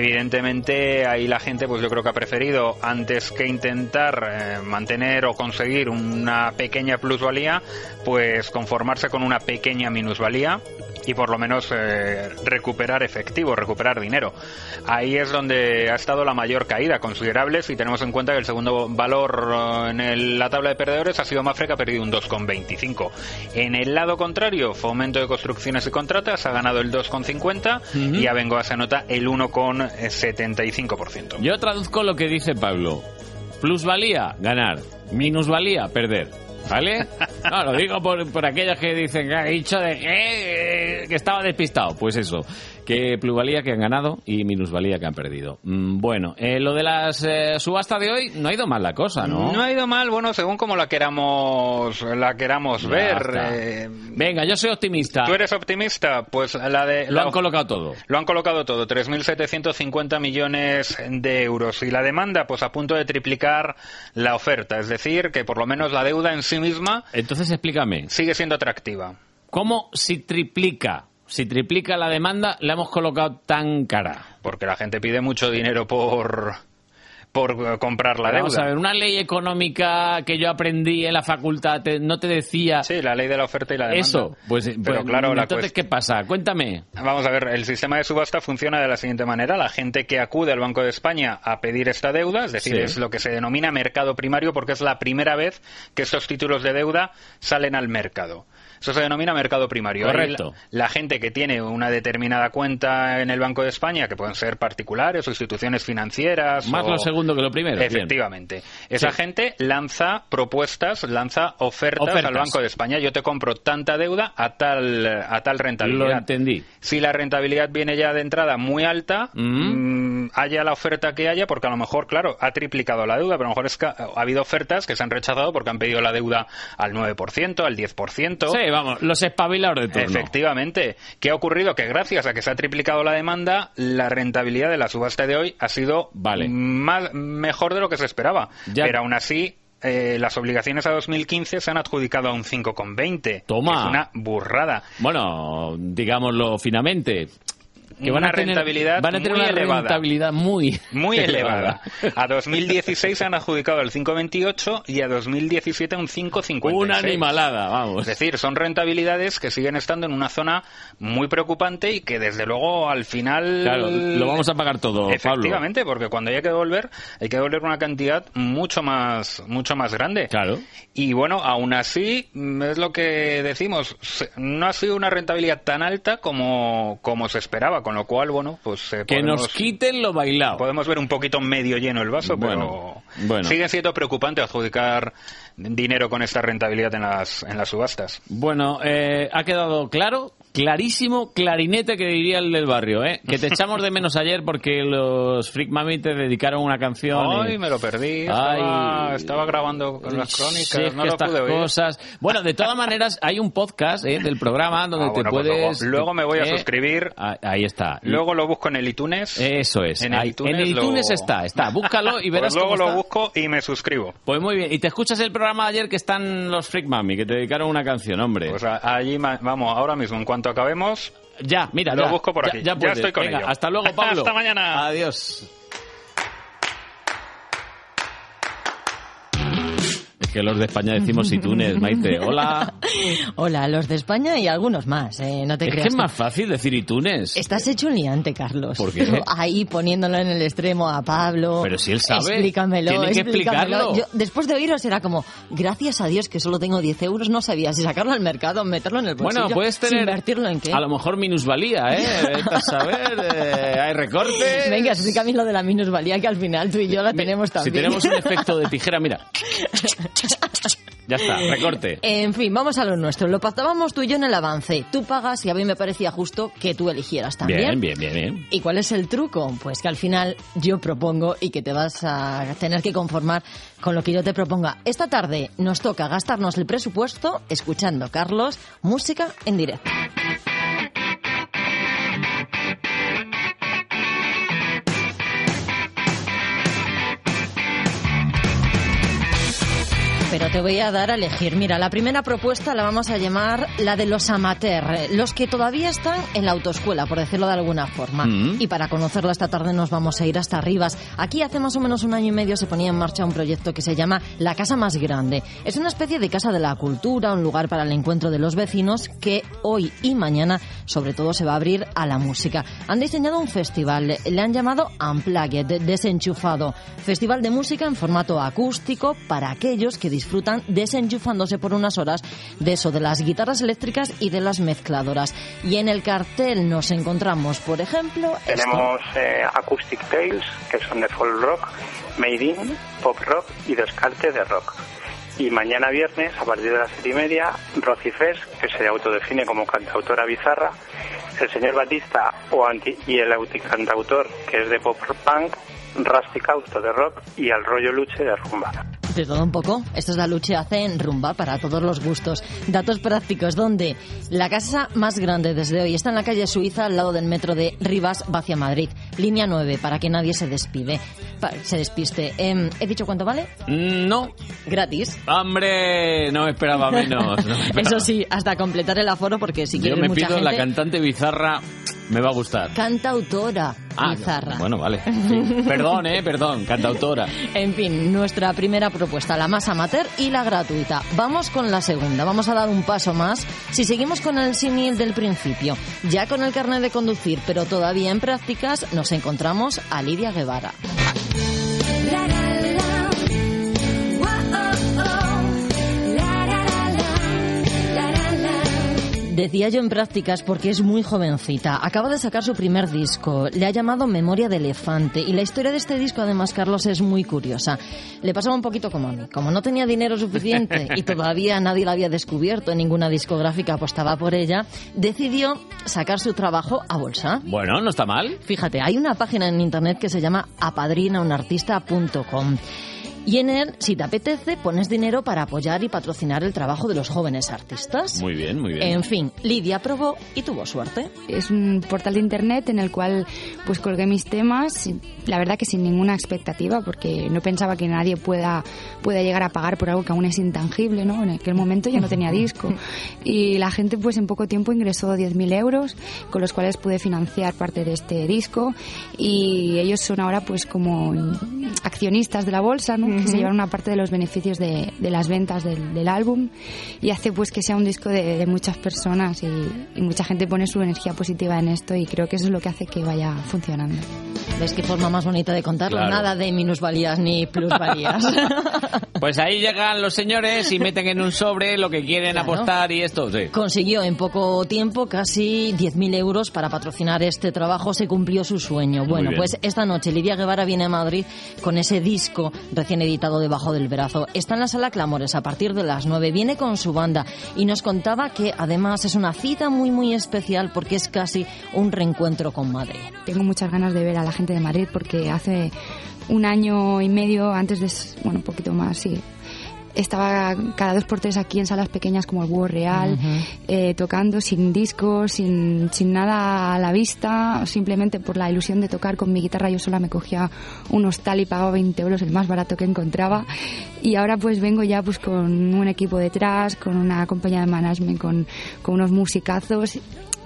Evidentemente ahí la gente pues yo creo que ha preferido antes que intentar eh, mantener o conseguir una pequeña plusvalía pues conformarse con una pequeña minusvalía y por lo menos eh, recuperar efectivo, recuperar dinero. Ahí es donde ha estado la mayor caída considerable si tenemos en cuenta que el segundo valor eh, en el- la tabla de perdedores ha sido Mafre que ha perdido un 2,25. En el lado contrario, Fomento de Construcciones y Contratas ha ganado el 2,50 y Abengoa se anota el 1,75%. Yo traduzco lo que dice Pablo. Plusvalía, ganar. Minusvalía, perder. ¿Vale? No, lo digo por, por aquellas que dicen que ha dicho de eh, que estaba despistado. Pues eso, que plusvalía que han ganado y minusvalía que han perdido. Mm, bueno, eh, lo de las eh, subasta de hoy no ha ido mal la cosa, ¿no? No ha ido mal, bueno, según como la queramos, la queramos Ya ver. eh, Venga, yo soy optimista. ¿Tú eres optimista? Pues la de... Lo la- han colocado todo. Lo han colocado todo, 3.750 millones de euros. Y la demanda, pues a punto de triplicar la oferta. Es decir, que por lo menos la deuda en sí misma Entonces explícame. sigue siendo atractiva. ¿Cómo si triplica? Si triplica la demanda, la hemos colocado tan cara. Porque la gente pide mucho dinero por, por comprar la Vamos deuda. a ver, una ley económica que yo aprendí en la facultad te- no te decía... Sí, la ley de la oferta y la demanda. Eso, pues, Pero pues, claro, la entonces, ¿qué pasa? Cuéntame. Vamos a ver, el sistema de subasta funciona de la siguiente manera. La gente que acude al Banco de España a pedir esta deuda, es decir, Sí. es lo que se denomina mercado primario porque es la primera vez que estos títulos de deuda salen al mercado. Eso se denomina mercado primario. Correcto. La, la gente que tiene una determinada cuenta en el Banco de España, que pueden ser particulares o instituciones financieras. Más o- lo segundo que lo primero. bien. Efectivamente. Esa Sí. gente lanza propuestas, lanza ofertas, Ofertas. al Banco de España. Yo te compro tanta deuda a tal, a tal rentabilidad. Lo entendí. Si la rentabilidad viene ya de entrada muy alta, mm, haya la oferta que haya, porque a lo mejor, claro, ha triplicado la deuda, pero a lo mejor es que ha ha habido ofertas que se han rechazado porque han pedido la deuda al 9%, al 10%. Sí, vamos, los espabilados de turno. Efectivamente. ¿Qué ha ocurrido? Que gracias a que se ha triplicado la demanda, la rentabilidad de la subasta de hoy ha sido más, mejor de lo que se esperaba. Ya. Pero aún así, eh, las obligaciones a 2015 se han adjudicado a un 5,20. Toma. Es una burrada. Bueno, digámoslo finamente. Que van Una a tener, rentabilidad van a tener muy una elevada. rentabilidad muy, Muy elevada. A 2016 se han adjudicado el 5,28 y a 2017 un 5,56. Una animalada, vamos. Es decir, son rentabilidades que siguen estando en una zona muy preocupante y que desde luego al final... Claro, lo vamos a pagar todo, Pablo. Efectivamente, porque cuando haya que devolver, hay que devolver una cantidad mucho más, mucho más grande. Claro. Y bueno, aún así, mm, es lo que decimos, no ha sido una rentabilidad tan alta como, como se esperaba, con lo cual, bueno, pues... eh, Que podemos- nos quiten lo bailado. Podemos ver un poquito medio lleno el vaso, Bueno, pero bueno. sigue siendo preocupante adjudicar dinero con esta rentabilidad en las, en las subastas. Bueno, eh, ha quedado claro, clarísimo, clarinete que diría el del barrio, ¿eh? Que te echamos de menos ayer porque los Freak Mami te dedicaron una canción. y- Ay, me lo perdí. Estaba, Ay. estaba grabando con las crónicas, Sí, no lo pude oír. cosas. Bueno, de todas maneras, hay un podcast ¿eh? del programa donde Ah, te bueno, pues puedes. luego, luego me voy a eh, suscribir. ah, Ahí está. Luego lo busco en el iTunes. Eso es. En el Ahí- iTunes, en el lo- iTunes está, está. Búscalo y verás Pues luego cómo lo está. busco y me suscribo. Pues muy bien. Y te escuchas el programa de ayer que están los Freak Mami, que te dedicaron una canción, hombre. Pues allí, vamos, ahora mismo, en cuanto acabemos, Ya, mira, lo ya, busco por ya- aquí. Ya, estoy con Venga, ello. Hasta luego, Pablo. Hasta mañana. Adiós. Que los de España decimos iTunes, Maite. Hola. Hola, los de España y algunos más, eh, no te Es creas. que es más fácil decir iTunes. Estás hecho un liante, Carlos. ¿Por qué? Ahí poniéndolo en el extremo a Pablo. Pero si él sabe, Explícamelo, tiene que explícamelo. explicarlo. Yo, después de oíros era como, gracias a Dios que solo tengo 10 euros, no sabía si sacarlo al mercado, meterlo en el bolsillo. Bueno, puedes si tener. invertirlo en qué. A lo mejor minusvalía, ¿eh? A saber. eh, hay recortes. Venga, explícame lo de la minusvalía que al final tú y yo la tenemos Si también. tenemos un efecto de tijera, mira. Ya está, recorte. En fin, vamos a lo nuestro. Lo pactábamos tú y yo en el avance. Tú pagas y a mí me parecía justo que tú eligieras también. Bien, bien, bien, bien. ¿Y cuál es el truco? Pues que al final yo propongo y que te vas a tener que conformar con lo que yo te proponga. Esta tarde nos toca gastarnos el presupuesto escuchando, Carlos, música en directo. Te voy a dar a elegir. Mira, la primera propuesta la vamos a llamar la de los amateurs, los que todavía están en la autoescuela, por decirlo de alguna forma. Mm. Y para conocerla esta tarde nos vamos a ir hasta Rivas. Aquí hace más o menos un año y medio se ponía en marcha un proyecto que se llama La Casa Más Grande. Es una especie de casa de la cultura, un lugar para el encuentro de los vecinos que hoy y mañana sobre todo se va a abrir a la música. Han diseñado un festival, le han llamado Unplugged, desenchufado. Festival de música en formato acústico para aquellos que disfrutan desenchufándose por unas horas de eso, de las guitarras eléctricas y de las mezcladoras. Y en el cartel nos encontramos, por ejemplo. Tenemos eh, Acoustic Tales, que son de folk rock, Made in, pop rock y descarte de rock. Y mañana viernes, a partir de las siete y media, Rosy que se autodefine como cantautora bizarra, el señor Batista o y el cantautor, que es de pop punk, Rustic Auto de rock y al rollo luche de rumba. De todo un poco. Esto es la lucha hace en rumba para todos los gustos. Datos prácticos, donde la casa más grande desde hoy está en la calle Suiza, al lado del metro de Rivas, hacia Madrid. Línea 9, para que nadie se despide. Se despiste. Em, ¿He dicho cuánto vale? Mm, No. Gratis. Hombre, no esperaba menos. no me esperaba. Eso sí, hasta completar el aforo, porque si Yo quieres me mucha pido la cantante bizarra, me va a gustar. Cantautora Ah, bizarra. Bueno, vale. Sí. Perdón, eh, perdón, cantautora. En fin, nuestra primera propuesta, la más amateur y la gratuita. Vamos con la segunda, vamos a dar un paso más. Si seguimos con el símil del principio, ya con el carnet de conducir, pero todavía en prácticas, nos encontramos a Lidia Guevara. Decía yo en prácticas porque es muy jovencita. Acaba de sacar su primer disco. Le ha llamado Memoria de Elefante. Y la historia de este disco, además, Carlos, es muy curiosa. Le pasaba un poquito como a mí. Como no tenía dinero suficiente y todavía nadie la había descubierto ninguna discográfica apostaba por ella, decidió sacar su trabajo a bolsa. Bueno, no está mal. Fíjate, hay una página en internet que se llama apadrinaunartista.com. Y en él, si te apetece, pones dinero para apoyar y patrocinar el trabajo de los jóvenes artistas. Muy bien, muy bien. En fin, Lidia probó y tuvo suerte. Es un portal de internet en el cual pues colgué mis temas, la verdad que sin ninguna expectativa, porque no pensaba que nadie pueda, pueda llegar a pagar por algo que aún es intangible, ¿no? En aquel momento ya no tenía disco. Y la gente pues en poco tiempo ingresó 10.000 euros, con los cuales pude financiar parte de este disco. Y ellos son ahora pues como accionistas de la bolsa, ¿no? Que se llevan una parte de los beneficios de, de las ventas del, del, álbum y hace pues que sea un disco de, de muchas personas y, y, mucha gente pone su energía positiva en esto y creo que eso es lo que hace que vaya funcionando. ¿Ves qué forma más bonita de contarlo? Claro. Nada de minusvalías ni plusvalías. pues ahí llegan los señores y meten en un sobre lo que quieren claro. apostar y esto. Sí. Consiguió en poco tiempo casi 10.000 euros para patrocinar este trabajo. Se cumplió su sueño. Bueno, pues esta noche Lidia Guevara viene a Madrid con ese disco recién editado debajo del brazo. Está en la sala Clamores a partir de las 9. Viene con su banda y nos contaba que además es una cita muy, muy especial porque es casi un reencuentro con Madrid. Tengo muchas ganas de ver a la gente de Madrid porque hace un año y medio antes de, bueno, un poquito más, sí, estaba cada dos por tres aquí en salas pequeñas como el Búho Real, uh -huh. eh, tocando sin discos, sin, sin nada a la vista, simplemente por la ilusión de tocar con mi guitarra. Yo sola me cogía un hostal y pagaba 20 euros, el más barato que encontraba. Y ahora pues vengo ya pues con un equipo detrás, con una compañía de management, con, con unos musicazos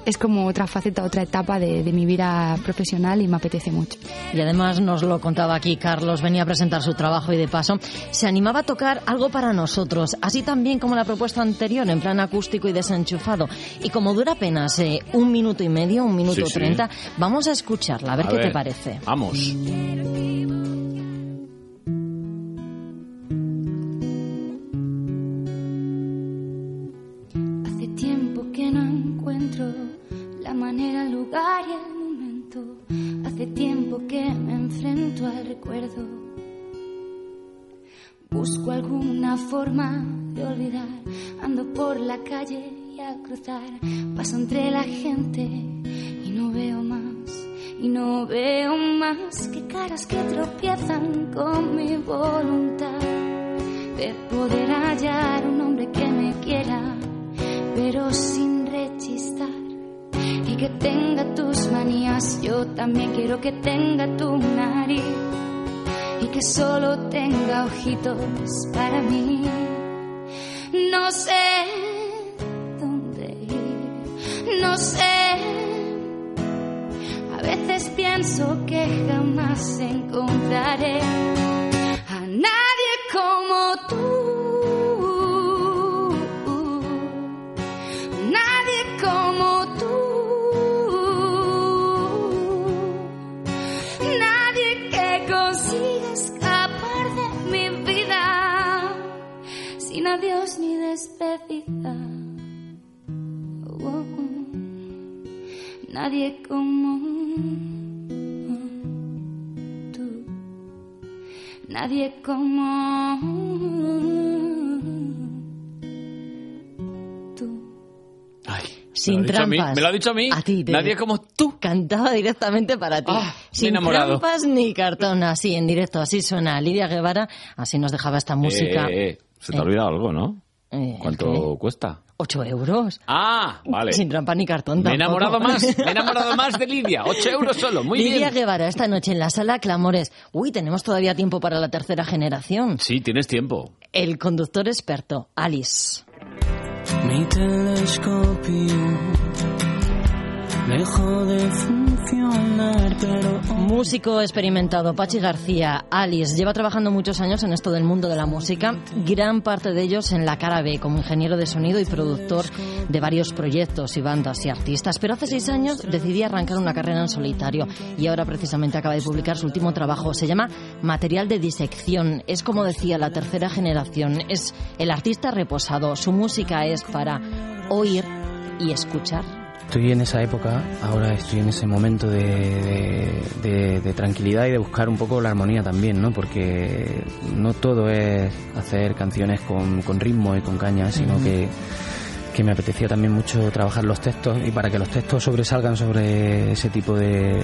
es como otra faceta, otra etapa de, de, mi vida profesional y me apetece mucho. Y además nos lo contaba aquí Carlos, venía a presentar su trabajo y de paso se animaba a tocar algo para nosotros, así también como la propuesta anterior, en plan acústico y desenchufado. Y como dura apenas eh, un minuto y medio, un minuto Sí, sí. treinta, vamos a escucharla, a ver A qué ver, te parece. Vamos. Lugar y el momento. Hace tiempo que me enfrento al recuerdo. Busco alguna forma de olvidar. Ando por la calle y al cruzar paso entre la gente y no veo más. Y no veo más que caras que tropiezan con mi voluntad de poder hallar un hombre que me quiera, pero sin rechistar que tenga tus manías. Yo también quiero que tenga tu nariz y que solo tenga ojitos para mí. No sé dónde ir, no sé. A veces pienso que jamás encontraré a nadie como tú. Como Sin Me lo ha dicho a mí, trampas. me lo ha dicho a mí. ti, te- Nadie como tú. Cantaba directamente para ti. Ah, Sin enamorado. trampas ni cartón, así en directo, así suena Lidia Guevara, así nos dejaba esta música. Eh, eh, se te ha Eh, olvidado algo, ¿no? eh, ¿Cuánto cuesta? ¿Ocho euros? Ah, vale. Sin trampa ni cartón Me he tampoco. enamorado más, me he enamorado más de Lidia. Ocho euros solo, muy Lidia bien. Guevara, esta noche en la sala Clamores. Uy, tenemos todavía tiempo para la tercera generación. Sí, tienes tiempo. El conductor experto, Alice. Mi telescopio dejó de Músico experimentado, Pachi García, Alice, lleva trabajando muchos años en esto del mundo de la música, gran parte de ellos en la cara B, como ingeniero de sonido y productor de varios proyectos y bandas y artistas. Pero hace seis años decidí arrancar una carrera en solitario y ahora precisamente acaba de publicar su último trabajo. Se llama Material de Disección. Es como decía la tercera generación, es el artista reposado. Su música es para oír y escuchar. Estoy en esa época, ahora estoy en ese momento de, de- de- de tranquilidad y de buscar un poco la armonía también, ¿no? Porque no todo es hacer canciones con, con ritmo y con caña, sino que, que me apetecía también mucho trabajar los textos y para que los textos sobresalgan sobre ese tipo de,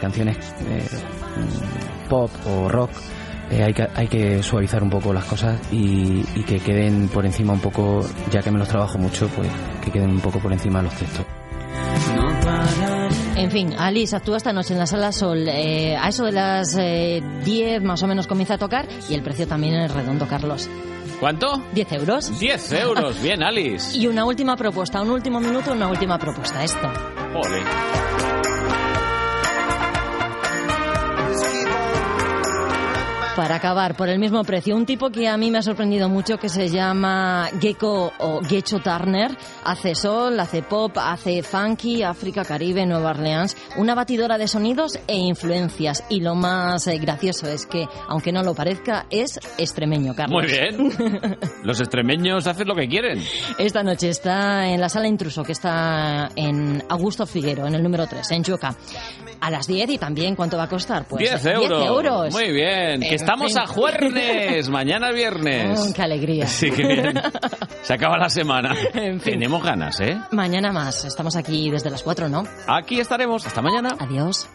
canciones eh, pop o rock, eh, hay, que, hay que suavizar un poco las cosas y, y que queden por encima un poco, ya que me los trabajo mucho, pues que queden un poco por encima de los textos. En fin, Alice actúa esta noche en la Sala Sol. eh, a eso de las eh, 10 más o menos comienza a tocar y el precio también es redondo, Carlos. ¿Cuánto? 10 euros. 10 euros. Bien, Alice. Y una última propuesta, un último minuto, una última propuesta. Esto. Ole. Para acabar, por el mismo precio, un tipo que a mí me ha sorprendido mucho que se llama Gecko o Gecho Turner. Hace soul, hace pop, hace funky, África, Caribe, Nueva Orleans. Una batidora de sonidos e influencias. Y lo más eh, gracioso es que, aunque no lo parezca, es extremeño, Carlos. Muy bien. Los extremeños hacen lo que quieren. Esta noche está en la sala intruso, que está en Augusto Figuero, en el número 3, en Chueca. A las 10 y también, ¿cuánto va a costar? Pues 10 euros. 10 euros. Muy bien. Estamos a jueves. Mañana es viernes. Oh, qué alegría. Sí, qué bien. Se acaba la semana. En fin. Tenemos ganas, ¿eh? Mañana más. Estamos aquí desde las 4, ¿no? Aquí estaremos. Hasta mañana. Adiós.